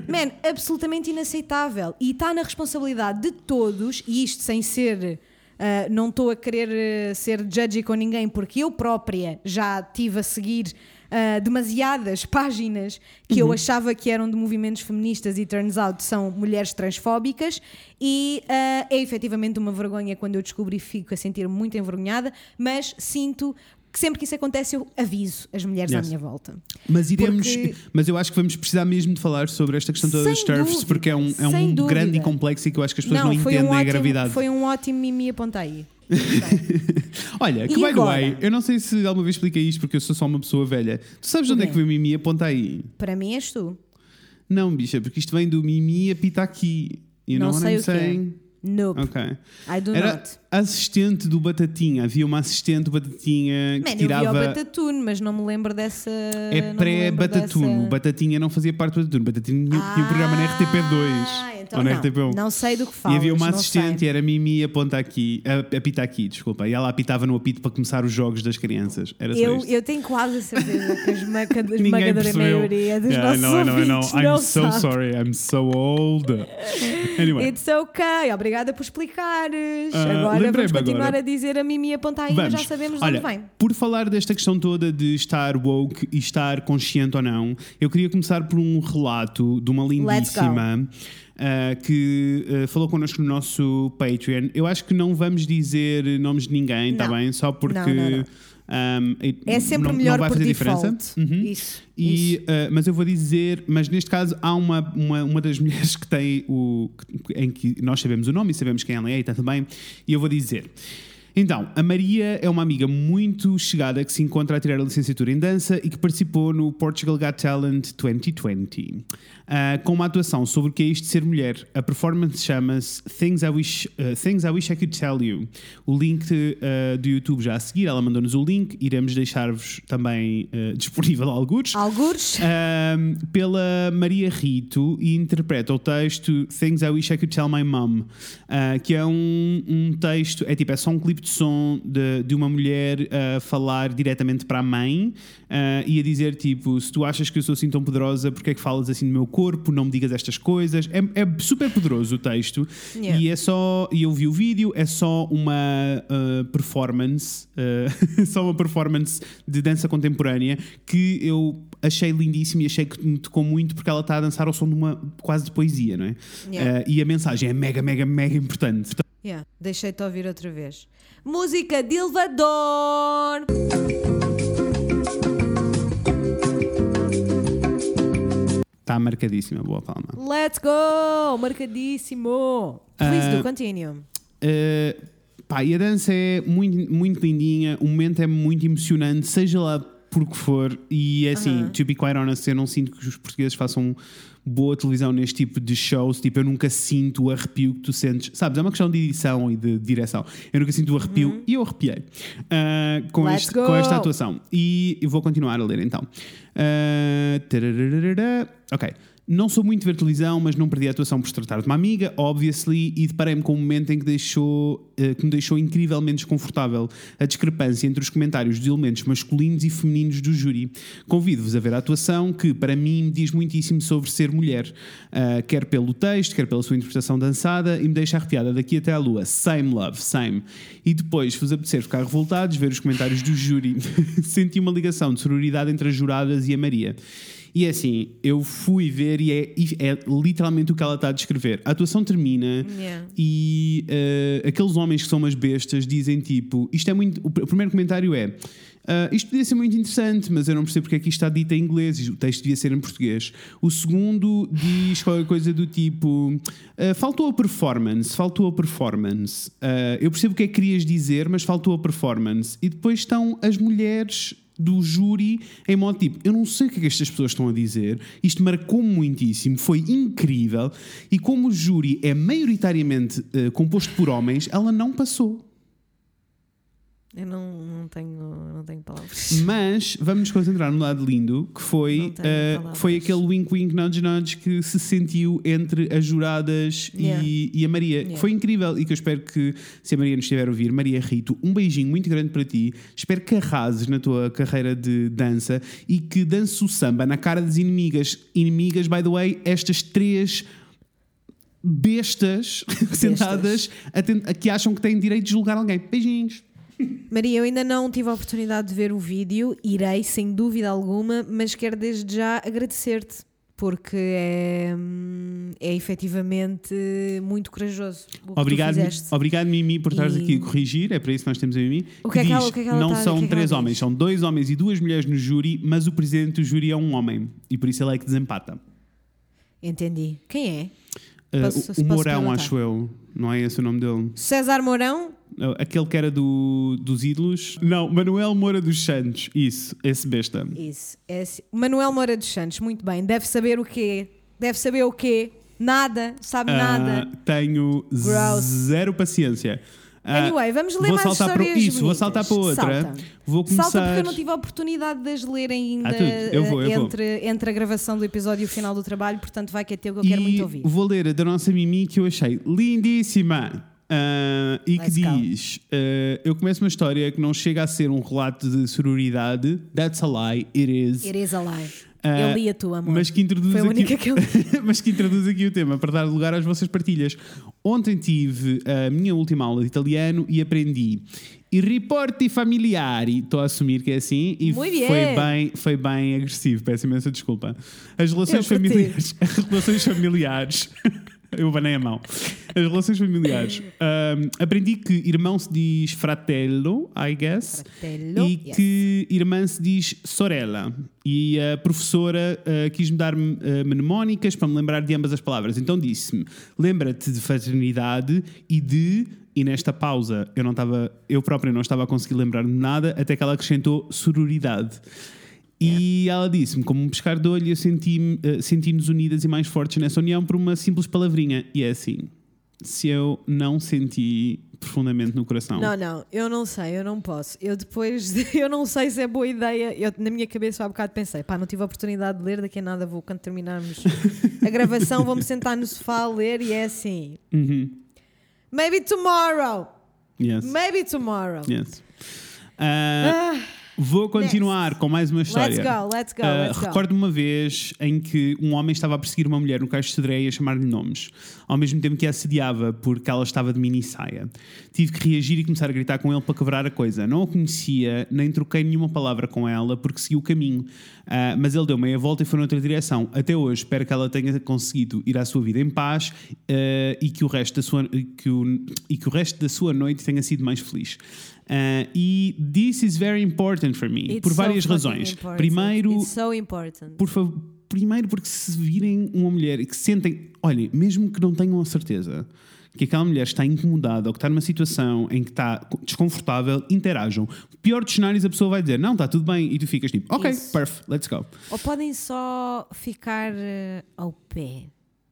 man, absolutamente inaceitável. E está na responsabilidade de todos, e isto sem ser. ah, não estou a querer ah, ser judgy com ninguém, porque eu própria já tive a seguir ah, demasiadas páginas que eu achava que eram de movimentos feministas e turns out são mulheres transfóbicas. E ah, é efetivamente uma vergonha quando eu descobri, fico a sentir muito envergonhada, mas sinto. Que sempre que isso acontece, eu aviso as mulheres Yes. à minha volta. Mas iremos, Porque- mas eu acho que vamos precisar mesmo de falar sobre esta questão toda dos turfs, porque é um, é um dúvida. grande e complexo e que eu acho que as pessoas não, foi entendem um a ótimo, gravidade. Foi um ótimo mimi aponta aí. Olha, que E by the way, eu não sei se alguma vez expliquei isto porque eu sou só uma pessoa velha. Tu sabes de onde é que veio o Mimi? Aponta aí. Para mim és tu. Não, bicha, porque isto vem do Mimi apita aqui. You Não know sei o que é. Nope. Ok. I do Era not. assistente do Batatinha. Havia uma assistente do Batatinha que Man, tirava. eu vi o Batatune, mas não me lembro dessa. É pré-Batatuno. dessa- O Batatinha não fazia parte do Batatunho. O Batatinha tinha, tinha um programa na RTP2. Então ou não. RTP1. Não sei do que falas. E havia uma assistente, sei. e era Mimi aponta aqui, a, apita aqui, desculpa. E ela apitava no apito para começar os jogos das crianças. Era Eu, isto. eu tenho quase a certeza que a esmagadora maioria dos Yeah, I nossos know, I know, I know. I'm não so sabe. sorry, I'm so old. Anyway, It's okay. Obrigada por explicares. Ah, agora vamos continuar agora. a dizer a Mimi aponta aí, vamos. já sabemos de Olha, onde vem. por falar desta questão toda de estar woke e estar consciente ou não, eu queria começar por um relato de uma lindíssima. Ah, que ah, falou connosco no nosso Patreon. Eu acho que não vamos dizer nomes de ninguém, está bem? Só porque Não, não, não. ahm, it- É sempre não, melhor não vai por fazer default. diferença. Uhum. Isso. E, isso. uh, mas eu vou dizer, mas neste caso há uma, uma, uma das mulheres que tem o. em que nós sabemos o nome e sabemos quem ela é e está também, e eu vou dizer. Então, a Maria é uma amiga muito chegada que se encontra a tirar a licenciatura em dança e que participou no Portugal Got Talent 2020, ah, com uma atuação sobre o que é isto de ser mulher. A performance chama-se Things, I Wish, ah, Things I Wish I Could Tell You. O link ah, do YouTube já a seguir, ela mandou-nos o link, iremos deixar-vos também disponível alguns. Algures? Um, pela Maria Rito e interpreta o texto Things I Wish I Could Tell My Mom, uh, que é um, um texto, é tipo, é só um clipe de som de, de uma mulher a falar diretamente para a mãe uh, e a dizer tipo, se tu achas que eu sou assim tão poderosa, porque é que falas assim do meu corpo, não me digas estas coisas. É, é super poderoso o texto Yeah. e é só, e eu vi o vídeo, é só uma uh, performance, só uma performance de dança contemporânea que eu achei lindíssimo e achei que me tocou muito porque ela está a dançar ao som de uma quase de poesia, não é? Yeah. E a mensagem é mega, mega, mega importante. Yeah, Deixei-te ouvir outra vez. Música de elevador! Está marcadíssima, boa palma. Let's go! Marcadíssimo! Please Ah, do, continue. Uh, pá, e a dança é muito, muito lindinha, o momento é muito emocionante, seja lá por que for. E é assim, Aham. to be quite honest, eu não sinto que os portugueses façam boa televisão neste tipo de shows. Tipo, eu nunca sinto o arrepio que tu sentes. Sabes, é uma questão de edição e de direção. Eu nunca sinto o arrepio e eu arrepiei uh, com, Uhum. Este- com esta atuação. E vou continuar a ler então. Uh, ok. Não sou muito de ver televisão, mas não perdi a atuação por se tratar de uma amiga, obviously, e deparei-me com um momento em que, deixou, eh, que me deixou incrivelmente desconfortável a discrepância entre os comentários dos elementos masculinos e femininos do júri. Convido-vos a ver a atuação, que para mim me diz muitíssimo sobre ser mulher, ah, quer pelo texto, quer pela sua interpretação dançada, e me deixa arrepiada daqui até à lua. Same love, same. E depois, se vos apetecer ficar revoltados, ver os comentários do júri, senti uma ligação de sororidade entre as juradas e a Maria. E é assim, eu fui ver e é, é literalmente o que ela está a descrever. A atuação termina Yeah. e eh, aqueles homens que são umas bestas dizem tipo: Isto é muito. O pr- o primeiro comentário é. "Ah, isto podia ser muito interessante, mas eu não percebo porque é que isto está dito em inglês e o texto devia ser em português. O segundo diz qualquer coisa do tipo: "Ah, faltou a performance, faltou a performance. Ah, eu percebo o que é que querias dizer, mas faltou a performance. E depois estão as mulheres do júri em modo tipo, eu não sei o que é que estas pessoas estão a dizer, isto marcou-me muitíssimo, foi incrível, e como o júri é maioritariamente eh, composto por homens, ela não passou. Eu não, não, tenho, não tenho palavras. Mas vamos nos concentrar no lado lindo, que foi, tenho eh, palavras. foi aquele wink wink nudge nudge que se sentiu entre as juradas Yeah. e, e a Maria. Yeah. Que foi incrível e que eu espero que, se a Maria nos estiver a ouvir, Maria Rito, um beijinho muito grande para ti. Espero que arrases na tua carreira de dança e que dances o samba na cara das inimigas. Inimigas, by the way, estas três bestas, sentadas a a que acham que têm direito de julgar alguém. Beijinhos. Maria, eu ainda não tive a oportunidade de ver o vídeo, irei sem dúvida alguma, mas quero desde já agradecer-te, porque é, é efetivamente muito corajoso. Que Obrigado, obrigado, Mimi, por estares E- aqui a corrigir. É para isso que nós temos a Mimi. O que é que diz ela- o que é que ela não tá- são que é que três diz? homens, são dois homens e duas mulheres no júri, mas o presidente do júri é um homem. E por isso ele é que desempata. Entendi. Quem é? Uh, Posso- o- Mourão, acho eu. Não é esse o nome dele? César Mourão? Uh, Aquele que era do, dos ídolos. Não, Manuel Moura dos Santos. Isso, esse besta. Isso. Esse. Manuel Moura dos Santos, muito bem. Deve saber o quê? Deve saber o quê? Nada, sabe Uh, nada. tenho Gross. zero paciência. Uh, Anyway, vamos ler vou mais saltar para, histórias Isso, vou saltar para outra. Salta. Vou começar. Salta porque eu não tive a oportunidade de as ler ainda Ah. Eu vou, eu eh, vou. entre, entre a gravação do episódio e o final do trabalho, portanto vai que é teu que eu quero e muito ouvir. vou ler a da nossa Mimi que eu achei lindíssima. Ah, e que go. diz: ah, Eu começo uma história que não chega a ser um relato de sororidade. That's a lie, it is. It is a lie. Ah, eu li a tua, amor. Mas que introduz Foi a aqui, que eu li. mas que introduz aqui o tema para dar lugar às vossas partilhas. Ontem tive a minha última aula de italiano e aprendi i riporti familiari. Estou a assumir que é assim e foi bem, foi bem agressivo. Peço imensa desculpa. As relações familiares. As relações familiares. Eu banei a mão. As relações familiares. Ahm, aprendi que irmão se diz fratello, I guess. Fratello, e yes. que irmã se diz sorella. E a professora ah, quis-me dar ah, mnemónicas para me lembrar de ambas as palavras. Então disse-me: lembra-te de fraternidade e de. E nesta pausa eu não estava, eu própria não estava a conseguir lembrar-me de nada, até que ela acrescentou sororidade. E ela disse-me, como um pescar de olho, eu senti-me, eh, senti-nos unidas e mais fortes nessa união por uma simples palavrinha. E é assim: se eu não senti profundamente no coração. Não, não, eu não sei, eu não posso. Eu depois, de- eu não sei se é boa ideia. Eu, na minha cabeça, há bocado pensei, pá, não tive a oportunidade de ler, daqui a nada vou, quando terminarmos a gravação, vou-me sentar no sofá a ler e é assim. Uhum. Maybe tomorrow. Yes. Maybe tomorrow. Yes. Ah, vou continuar com mais uma história. Let's go, let's go, Ah, let's go. Recordo uma vez em que um homem estava a perseguir uma mulher no caixo de cedreia e a chamar-lhe nomes, ao mesmo tempo que a assediava porque ela estava de mini saia. Tive que reagir e começar a gritar com ele para quebrar a coisa. Não a conhecia, nem troquei nenhuma palavra com ela porque segui o caminho. Ah, mas ele deu meia volta e foi noutra direção. Até hoje, espero que ela tenha conseguido ir à sua vida em paz ah, e, que o resto da sua, que o- e que o resto da sua noite tenha sido mais feliz. Ah, e this is very important for me, It's por so várias fucking razões. important. Primeiro, so important. por favor, primeiro porque se virem uma mulher e que sentem, olhem, mesmo que não tenham a certeza que aquela mulher está incomodada ou que está numa situação em que está desconfortável, interajam. Pior dos cenários, a pessoa vai dizer, não, está tudo bem, e tu ficas tipo, ok, Isso. perfect, let's go. Ou podem só ficar eh, ao pé.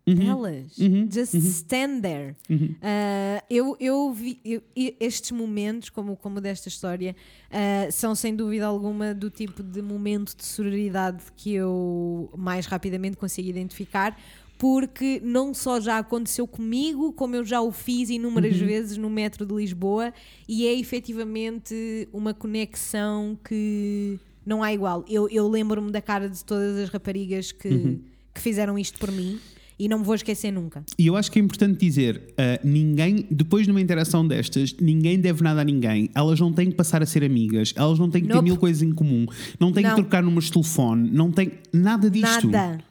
Delas. Just stand there. Uh, eu, eu vi eu- estes momentos, como, como desta história, uh, são sem dúvida alguma do tipo de momento de sororidade que eu mais rapidamente consigo identificar. Porque não só já aconteceu comigo, como eu já o fiz inúmeras vezes no metro de Lisboa, e é efetivamente uma conexão que não há igual. Eu, eu lembro-me da cara de todas as raparigas que, que fizeram isto por mim e não me vou esquecer nunca. E eu acho que é importante dizer: ah, ninguém, depois de uma interação destas, ninguém deve nada a ninguém. Elas não têm que passar a ser amigas, elas não têm que ter Nope. mil coisas em comum, não têm Não. que trocar números de telefone, não tem nada disto. Nada.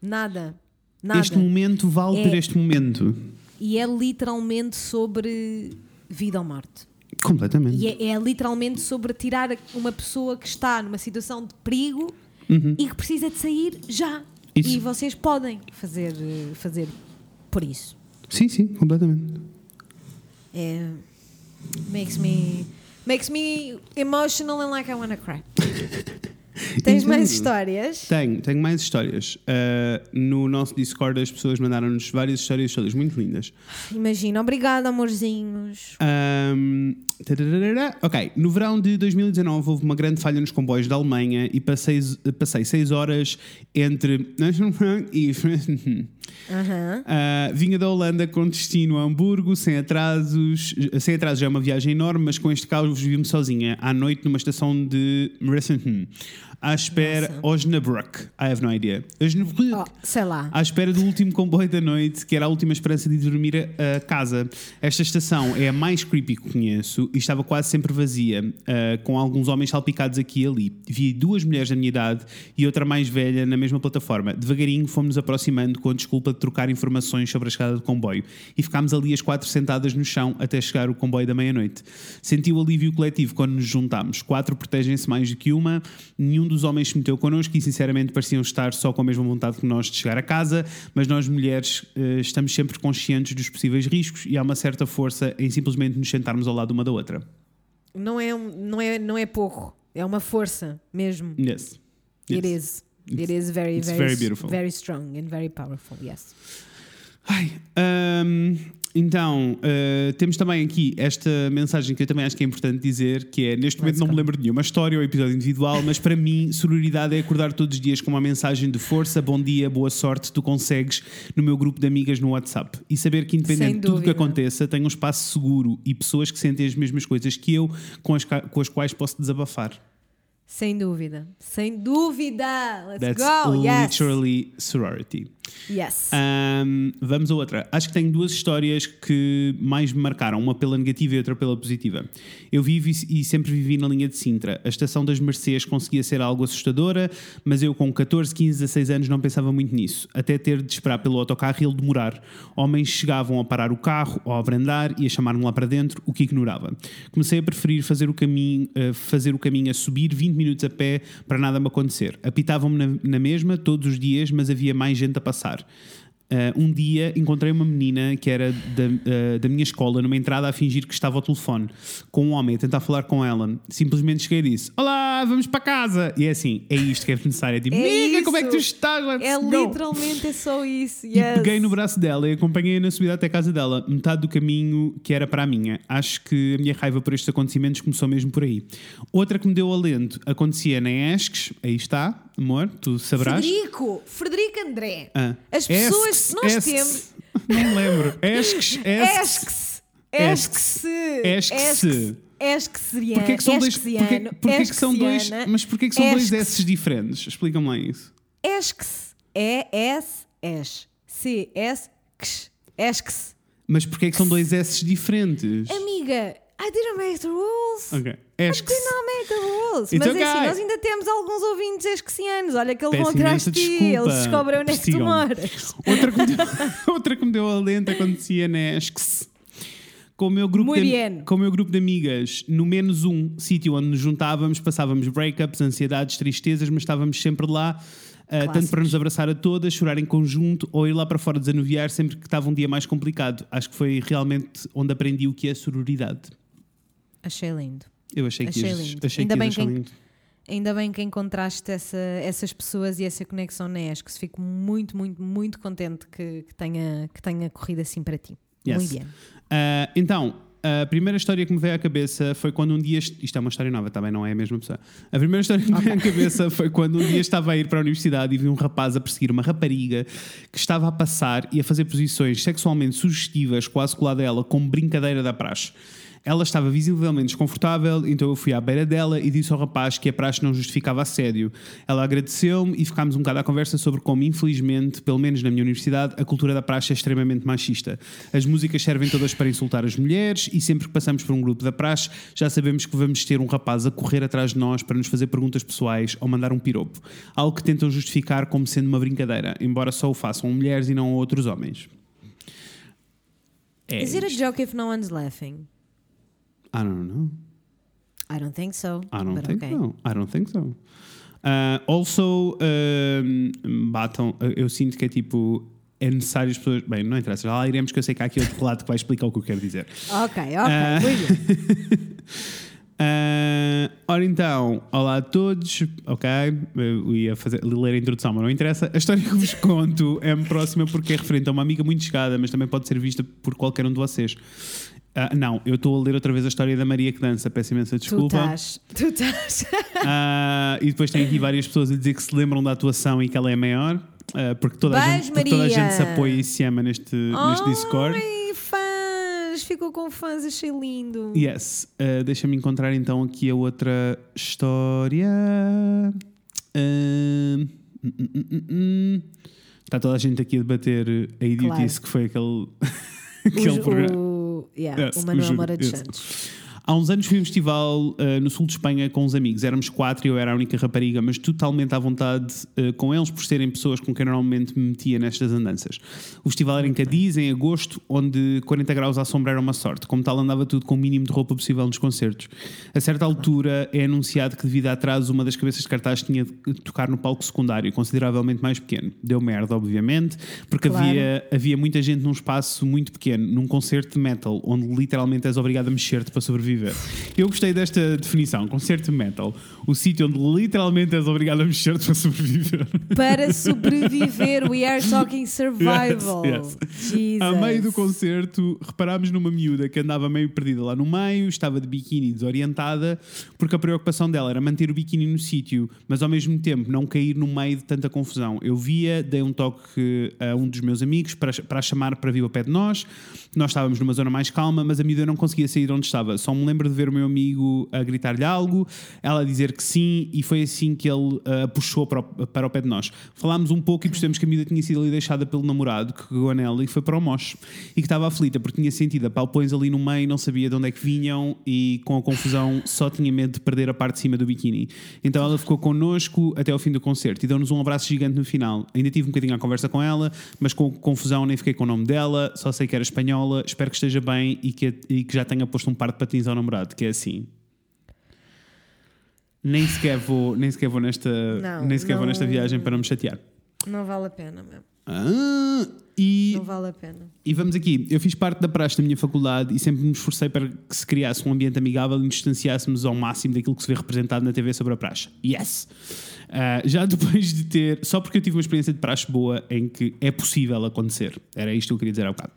Nada. Nada. Este momento vale É- ter este momento. E é literalmente sobre vida ou morte. Completamente. E é, é literalmente sobre tirar uma pessoa que está numa situação de perigo e que precisa de sair já. Isso. E vocês podem fazer, fazer por isso. Sim, sim, completamente. É, makes me makes me emotional and like I wanna cry. Tens mais histórias? Tenho, tenho mais histórias. Ah, no nosso Discord as pessoas mandaram-nos várias histórias, todas muito lindas. Imagina, obrigada, amorzinhos. Ahm, tararara. ok, no verão de 2019 houve uma grande falha nos comboios da Alemanha e passei, passei seis horas entre. e. Aham. Ah, vinha da Holanda com destino a Hamburgo, sem atrasos. Sem atrasos já é uma viagem enorme, mas com este caos vi-me sozinha à noite numa estação de. À espera. Osnabrück. I have no idea. Osnabrück. Oh, sei lá. À espera do último comboio da noite, que era a última esperança de ir dormir a, a casa. Esta estação é a mais creepy que conheço e estava quase sempre vazia, ah, com alguns homens salpicados aqui e ali. Vi duas mulheres da minha idade e outra mais velha na mesma plataforma. Devagarinho fomos aproximando com a desculpa de trocar informações sobre a escada do comboio e ficámos ali as quatro sentadas no chão até chegar o comboio da meia-noite. Senti o alívio coletivo quando nos juntámos. Quatro protegem-se mais do que uma, nenhum dos homens se meteu connosco e sinceramente pareciam estar só com a mesma vontade que nós de chegar a casa, mas nós mulheres eh, estamos sempre conscientes dos possíveis riscos e há uma certa força em simplesmente nos sentarmos ao lado uma da outra. Não é, um- não, é, não é pouco. É uma força mesmo. Yes. It Yes. is. It is very, very, very beautiful. very strong and very powerful. Yes. Ai, hum, então, uh, temos também aqui esta mensagem que eu também acho que é importante dizer, que é, neste momento Let's não me lembro de nenhuma história ou episódio individual, mas para mim, sororidade é acordar todos os dias com uma mensagem de força, bom dia, boa sorte, tu consegues, no meu grupo de amigas no WhatsApp. E saber que independente de tudo o que aconteça, tenho um espaço seguro e pessoas que sentem as mesmas coisas que eu, com as, com as quais posso desabafar. Sem dúvida. Sem dúvida. Let's That's go. Yes. literally sorority. Yes. Ahm, vamos a outra. Acho que tenho duas histórias que mais me marcaram, uma pela negativa e outra pela positiva. Eu vivo e, e sempre vivi na linha de Sintra. A estação das Mercês conseguia ser algo assustadora, mas eu com 14, 15, 16 anos não pensava muito nisso. Até ter de esperar pelo autocarro e ele demorar. Homens chegavam a parar o carro ou a abrandar e a chamar-me lá para dentro, o que ignorava. Comecei a preferir fazer o caminho, eh, fazer o caminho a subir 20 minutos a pé para nada me acontecer. Apitavam-me na, na mesma todos os dias, mas havia mais gente a passar. Uh, um dia encontrei uma menina que era da, uh, da minha escola numa entrada a fingir que estava ao telefone com um homem a tentar falar com ela. Simplesmente cheguei e disse: Olá, vamos para casa. E é assim, é isto que é necessário. É tipo, É amiga, como é que tu estás? Let's É go." literalmente é só isso. E Yes. peguei no braço dela e acompanhei-a na subida até a casa dela, metade do caminho que era para a minha. Acho que a minha raiva por estes acontecimentos começou mesmo por aí. Outra que me deu alento acontecia na Esques, aí está, amor, tu saberás. Frederico, Frederico André. Ah, As pessoas, Esques, nós Esques. temos. Não me lembro. Esques, Esques. Esques. Esques. Esques. Esqueciano. Porquê que são dois. Porquê, porquê que são dois. Mas porquê que são dois Esques. S diferentes? Explica-me lá isso. Esques. E-S-S. C-S-X. Esques. Mas porquê que são dois S diferentes? Amiga, I didn't make the rules. Ok. Rules. It's Mas é okay. assim, nós ainda temos alguns ouvintes esquecianos. Olha que eles Peço vão atrás de ti. Eles descobrem onde é que tu moras. Outra que, me deu, outra que me deu alento acontecia na Esques. Com o, meu grupo Muy de, bien. com o meu grupo de amigas, no menos um sítio onde nos juntávamos, passávamos breakups, ansiedades, tristezas, mas estávamos sempre lá, ah, tanto para nos abraçar a todas, chorar em conjunto ou ir lá para fora desanuviar sempre que estava um dia mais complicado. Acho que foi realmente onde aprendi o que é sororidade. Achei lindo. Eu achei que Achei ias, lindo. achei Ainda que bem que- lindo. Ainda bem que encontraste essa- essas pessoas e essa conexão na ESC. Fico muito, muito, muito contente que, que tenha, que tenha corrido assim para ti. Yes. Muito bem. Ah, então, a primeira história que me veio à cabeça foi quando um dia. Isto é uma história nova, também não é a mesma pessoa. A primeira história que me veio à cabeça foi quando um dia estava a ir para a universidade e vi um rapaz a perseguir uma rapariga que estava a passar e a fazer posições sexualmente sugestivas, quase colada a ela, como brincadeira da praxe. Ela estava visivelmente desconfortável, então eu fui à beira dela e disse ao rapaz que a praxe não justificava assédio. Ela agradeceu-me e ficámos um bocado à conversa sobre como, infelizmente, pelo menos na minha universidade, a cultura da praxe é extremamente machista. As músicas servem todas para insultar as mulheres e sempre que passamos por um grupo da praxe já sabemos que vamos ter um rapaz a correr atrás de nós para nos fazer perguntas pessoais ou mandar um piropo. Algo que tentam justificar como sendo uma brincadeira, embora só o façam mulheres e não outros homens. É Is it a joke if no one's laughing? I don't know. I don't think so. I don't think okay. so. I don't think so. Uh, also, um, batam. Eu sinto que é tipo. É necessário as pessoas. Bem, não interessa. Já lá iremos que eu sei que há aqui outro relato que vai explicar o que eu quero dizer. Ok, ok. Muito bem. Uh, ora então, olá a todos, ok? Eu ia fazer, ler a introdução, mas não interessa. A história que vos conto é-me próxima porque é referente a uma amiga muito chegada, mas também pode ser vista por qualquer um de vocês. Ah, não, eu estou a ler outra vez a história da Maria que dança, peço imensa Tu desculpa. estás. Tu estás. Ah, e depois tem aqui várias pessoas a dizer que se lembram da atuação e que ela é maior, ah, porque, toda a gente, toda a gente se apoia e se ama neste, neste Discord. Ai, fãs! Ficou com fãs, achei lindo. Yes. Deixa-me encontrar então aqui a outra história. Um, hum, hum, hum, hum. Está toda a gente aqui a debater a idiotice Claro. que foi aquele, aquele programa. o, yeah, Yes, o Manuel Moura yes. Santos. Há uns anos fui a um festival uh, no sul de Espanha com uns amigos. Éramos quatro e eu era a única rapariga, mas totalmente à vontade uh, com eles por serem pessoas com quem normalmente me metia nestas andanças. O festival era em Cadiz, em agosto, onde 40 graus à sombra era uma sorte. Como tal, andava tudo com o mínimo de roupa possível nos concertos. A certa altura é anunciado que, devido a atraso, uma das cabeças de cartaz tinha de tocar no palco secundário, consideravelmente mais pequeno. Deu merda, obviamente, porque Claro. havia, havia muita gente num espaço muito pequeno, num concerto de metal, onde literalmente és obrigado a mexer-te para sobreviver. Eu gostei desta definição, concerto metal, o sítio onde literalmente és obrigado a mexer-te para sobreviver. Para sobreviver, we are talking survival. Yes, Jesus. A meio do concerto, reparámos numa miúda que andava meio perdida lá no meio, estava de biquíni desorientada, porque a preocupação dela era manter o biquíni no sítio, mas ao mesmo tempo não cair no meio de tanta confusão. Eu via, dei um toque a um dos meus amigos para, para chamar para vir ao pé de nós. Nós estávamos numa zona mais calma, mas a miúda não conseguia sair de onde estava. Só me lembro de ver o meu amigo a gritar-lhe algo, ela a dizer que sim, e foi assim que ele a puxou para o, para o pé de nós. Falámos um pouco e percebemos que a miúda tinha sido ali deixada pelo namorado, que cagou nela e foi para o moche. E que estava aflita porque tinha sentido apalpões ali no meio, não sabia de onde é que vinham e com a confusão só tinha medo de perder a parte de cima do biquíni. Então ela ficou connosco até ao fim do concerto e deu-nos um abraço gigante no final. Ainda tive um bocadinho a conversa com ela, mas com confusão nem fiquei com o nome dela, só sei que era espanhola, espero que esteja bem e que, e que já tenha posto um par de patins ao namorado, que é assim. Nem sequer vou, nem sequer vou nesta, Não, nem sequer vou não- nesta viagem para não me chatear. Não vale a pena mesmo. Ah, e, Não vale a pena. e vamos aqui. Eu fiz parte da praxe da minha faculdade e sempre me esforcei para que se criasse um ambiente amigável e nos distanciássemos ao máximo daquilo que se vê representado na TV sobre a praxe. Yes! Ah, já depois de ter. Só porque eu tive uma experiência de praxe boa em que é possível acontecer. Era isto que eu queria dizer há bocado.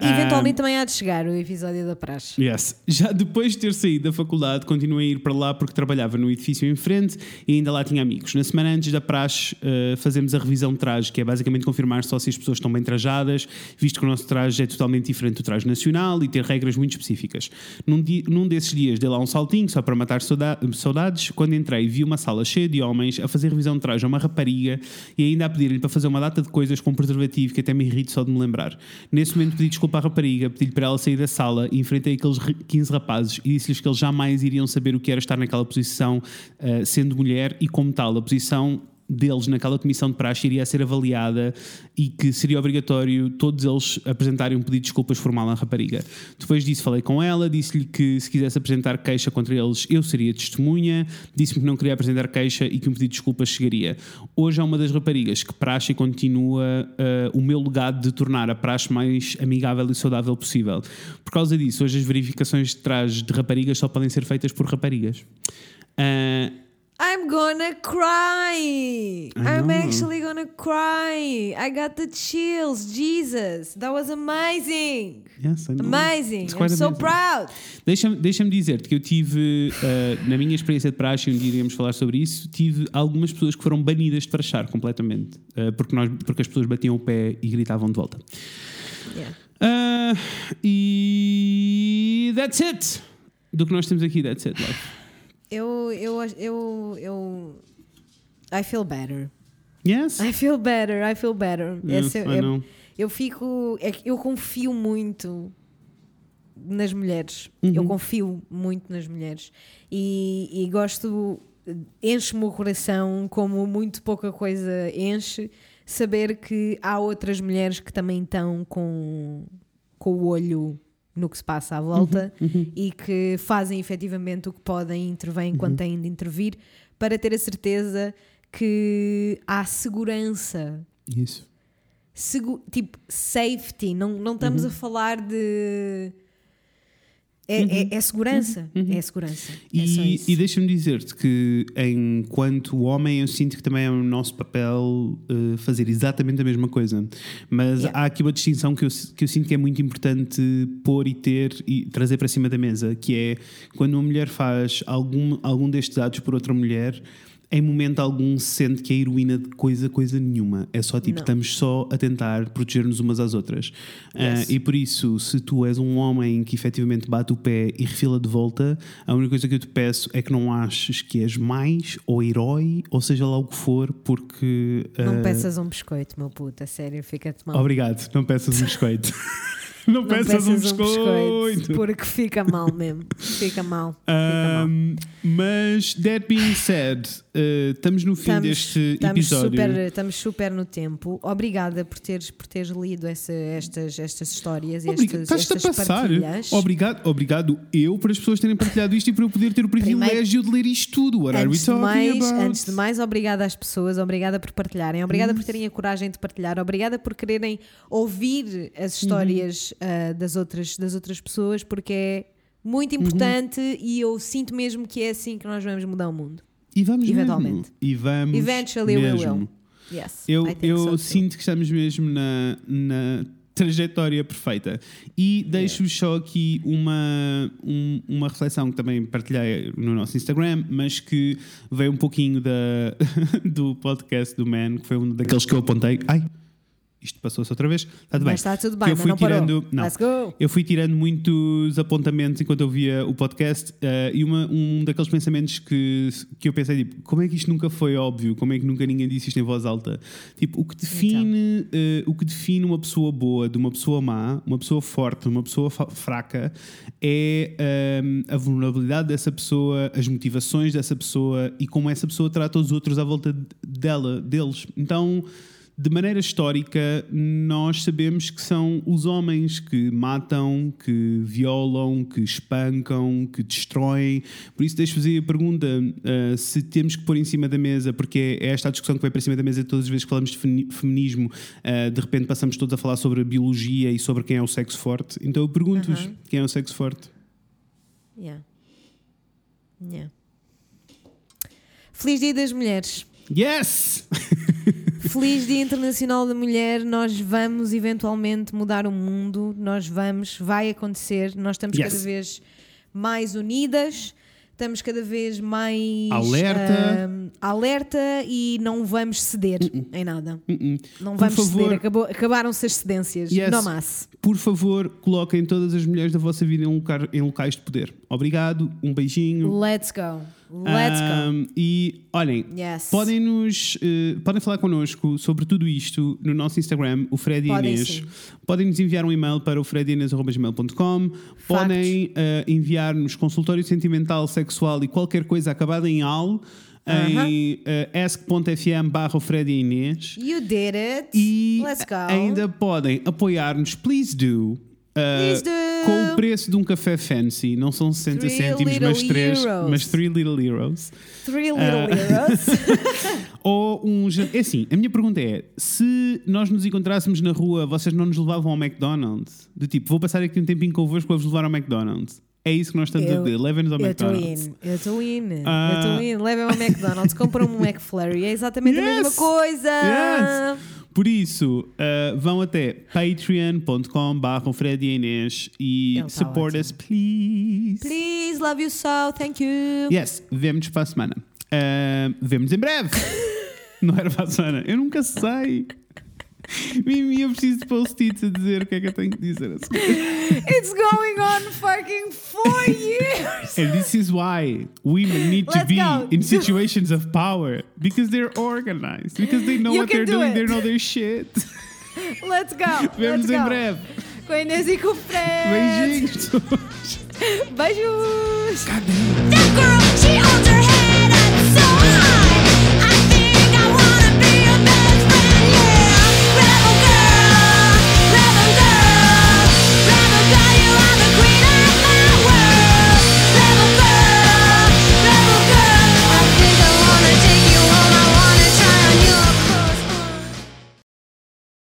E eventualmente também há de chegar o episódio da praxe. Yes. Já depois de ter saído da faculdade, continuei a ir para lá porque trabalhava no edifício em frente e ainda lá tinha amigos. Na semana antes da praxe, uh, fazemos a revisão de traje, que é basicamente confirmar só se as pessoas estão bem trajadas, visto que o nosso traje é totalmente diferente do traje nacional e ter regras muito específicas. Num, di- num desses dias dei lá um saltinho, só para matar sauda- saudades. Quando entrei, vi uma sala cheia de homens a fazer revisão de traje a uma rapariga e ainda a pedir-lhe para fazer uma data de coisas com preservativo que até me irrita só de me lembrar. Nesse momento pedi desculpa à rapariga, pedi-lhe para ela sair da sala e enfrentei aqueles re- 15 rapazes e disse-lhes que eles jamais iriam saber o que era estar naquela posição, eh, sendo mulher e como tal, a posição deles naquela comissão de praxe iria ser avaliada e que seria obrigatório todos eles apresentarem um pedido de desculpas formal à rapariga. Depois disso falei com ela, disse-lhe que se quisesse apresentar queixa contra eles eu seria testemunha, disse-me que não queria apresentar queixa e que um pedido de desculpas chegaria. Hoje é uma das raparigas que praxe continua eh, o meu legado de tornar a praxe mais amigável e saudável possível. Por causa disso, hoje as verificações de traje de raparigas só podem ser feitas por raparigas. Ai, I'm gonna cry. I'm know. actually gonna cry. I got the chills. Jesus, that was amazing. Yes, I know. Amazing. I'm quite so amazing. proud. Deixa-me deixa dizer-te que eu tive, eh, na minha experiência de praxe, um dia iríamos falar sobre isso, tive algumas pessoas que foram banidas de praxar completamente, eh, porque, nós, porque as pessoas batiam o pé e gritavam de volta. Yeah. Ah, e that's it. Do que nós temos aqui, that's it, love. Eu, eu, eu, eu. I feel better. Yes? I feel better. I feel better. Yes, é- I é- know. eu fico. é eu confio muito nas mulheres. Uhum. Eu confio muito nas mulheres. E, e gosto. Enche-me o coração como muito pouca coisa enche. Saber que há outras mulheres que também estão com, com o olho no que se passa à volta Uhum, e que fazem efetivamente o que podem, intervêm Uhum. quando têm de intervir, para ter a certeza que há segurança Isso. segu- tipo safety, não, não estamos Uhum. a falar de. É, é- é segurança. É segurança. é só Uhum. E, isso. e deixa-me dizer-te que, enquanto homem, eu sinto que também é o nosso papel eh, fazer exatamente a mesma coisa. Mas Yeah. há aqui uma distinção que eu, que eu sinto que é muito importante pôr e ter e trazer para cima da mesa, que é quando uma mulher faz algum, algum destes atos por outra mulher. Em momento algum se sente que é heroína de coisa, coisa nenhuma. É só tipo, Não. estamos só a tentar proteger-nos umas às outras. Ah, Yes. e por isso, se tu és um homem que efetivamente bate o pé e refila de volta, a única coisa que eu te peço é que não aches que és mais ou herói, ou seja lá o que for, porque. Não ah, peças um biscoito, meu puto, a sério, fica-te mal. Obrigado, não peças um biscoito. não, Não peças, um biscoito. porque fica mal mesmo. Fica mal. Fica mal. Mas, that being said, ah, estamos no fim deste estamos episódio. Super, estamos super no tempo. Obrigada por teres, por teres lido essa- estas, estas histórias e Obriga- estas, Estás-te a estas passar. partilhas. Obrigado, obrigado eu por as pessoas terem partilhado isto e para eu poder ter o privilégio de ler isto tudo. What Antes de, mais, about? antes de mais, obrigada às pessoas, obrigada por partilharem, obrigada por terem a coragem de partilhar, obrigada por quererem ouvir as histórias ah, das, outras, das outras pessoas, porque é muito Uhum. importante e eu sinto mesmo que é assim que nós vamos mudar o mundo. E vamos Eventualmente. mesmo. E vamos Eventually we mesmo. will. Yes, Eu, eu so sinto que estamos mesmo na, na trajetória perfeita. E deixo-vos só aqui uma, um- uma reflexão que também partilhei no nosso Instagram, mas que veio um pouquinho da, do podcast do Man, que foi um daqueles que eu apontei. Ai, isto passou-se outra vez. Está tudo bem. Mas está tudo Que bem, eu fui não parou. tirando. Não. Let's go! Eu fui tirando muitos apontamentos enquanto eu via o podcast eh, e uma- um daqueles pensamentos que, que eu pensei, tipo, como é que isto nunca foi óbvio? Como é que nunca ninguém disse isto em voz alta? Tipo, o que define, eh, o que define uma pessoa boa de uma pessoa má, uma pessoa forte de uma pessoa fraca, é ehm, a vulnerabilidade dessa pessoa, as motivações dessa pessoa e como essa pessoa trata os outros à volta de- dela, deles. Então de maneira histórica, nós sabemos que são os homens que matam, que violam, que espancam, que destroem. Por isso, deixo-vos aí a pergunta: uh, se temos que pôr em cima da mesa, porque é esta a discussão que vai para cima da mesa todas as vezes que falamos de femi- feminismo, uh, de repente passamos todos a falar sobre a biologia e sobre quem é o sexo forte. Então eu pergunto-vos: quem é o sexo forte? Yeah. Yeah. Feliz Dia das Mulheres. Yes! Feliz Dia Internacional da Mulher. Nós vamos eventualmente mudar o mundo. Nós vamos, vai acontecer. Nós estamos Yes. cada vez mais unidas. Estamos cada vez mais Alerta. ahm, alerta e não vamos ceder em nada. Uh-uh. Não Por vamos favor. ceder. Acabou- Acabaram-se as cedências. Yes. Não mas. Por favor, coloquem todas as mulheres da vossa vida em, lugar- em locais de poder. Obrigado, um beijinho. Let's go. Let's go. Um, E olhem, Yes. podem nos eh, podem falar connosco sobre tudo isto no nosso Instagram, o Fred e Podem Inês. sim. Podem nos enviar um e-mail para o fredinês.gmail.com. Podem eh, enviar-nos consultório sentimental, sexual e qualquer coisa acabada em al em uh, ask.fm barra Fred e Inês. You did it. E Let's go. ainda podem apoiar-nos, please do. Uh. Com o preço de um café fancy, não são 60 Three cêntimos, mas 3, euros. mas 3 little euros. Three little Ah. euros. Ou um. É assim, a minha pergunta é: se nós nos encontrássemos na rua, vocês não nos levavam ao McDonald's? Do tipo, vou passar aqui um tempinho convosco para vos levar ao McDonald's. É isso que nós estamos a Eu- dizer. Levem-nos ao Eu McDonald's. in, eu estou in, Ah. eu estou in. Levem-me ao McDonald's, compram um McFlurry, é exatamente a Yes! mesma coisa. Yes! Por isso, uh, vão até patreon.com barra Fred e Inês e tá support ótimo. us, please. Please, love you so, thank you. Yes, vemo-nos para a semana. Uh, vemo-nos em breve. Não era para a semana. Eu nunca sei. Mimi, eu preciso de post-its a dizer o que é que eu tenho que dizer a seguir. It's going on fucking four years. And this is why women need to Let's be go. in situations of power because they're organized, because they know You what they're do doing, it. they know their shit. Let's go. Vemos let's em go. breve. Com a Inês e com o Fred. Beijinhos. Beijos. God damn.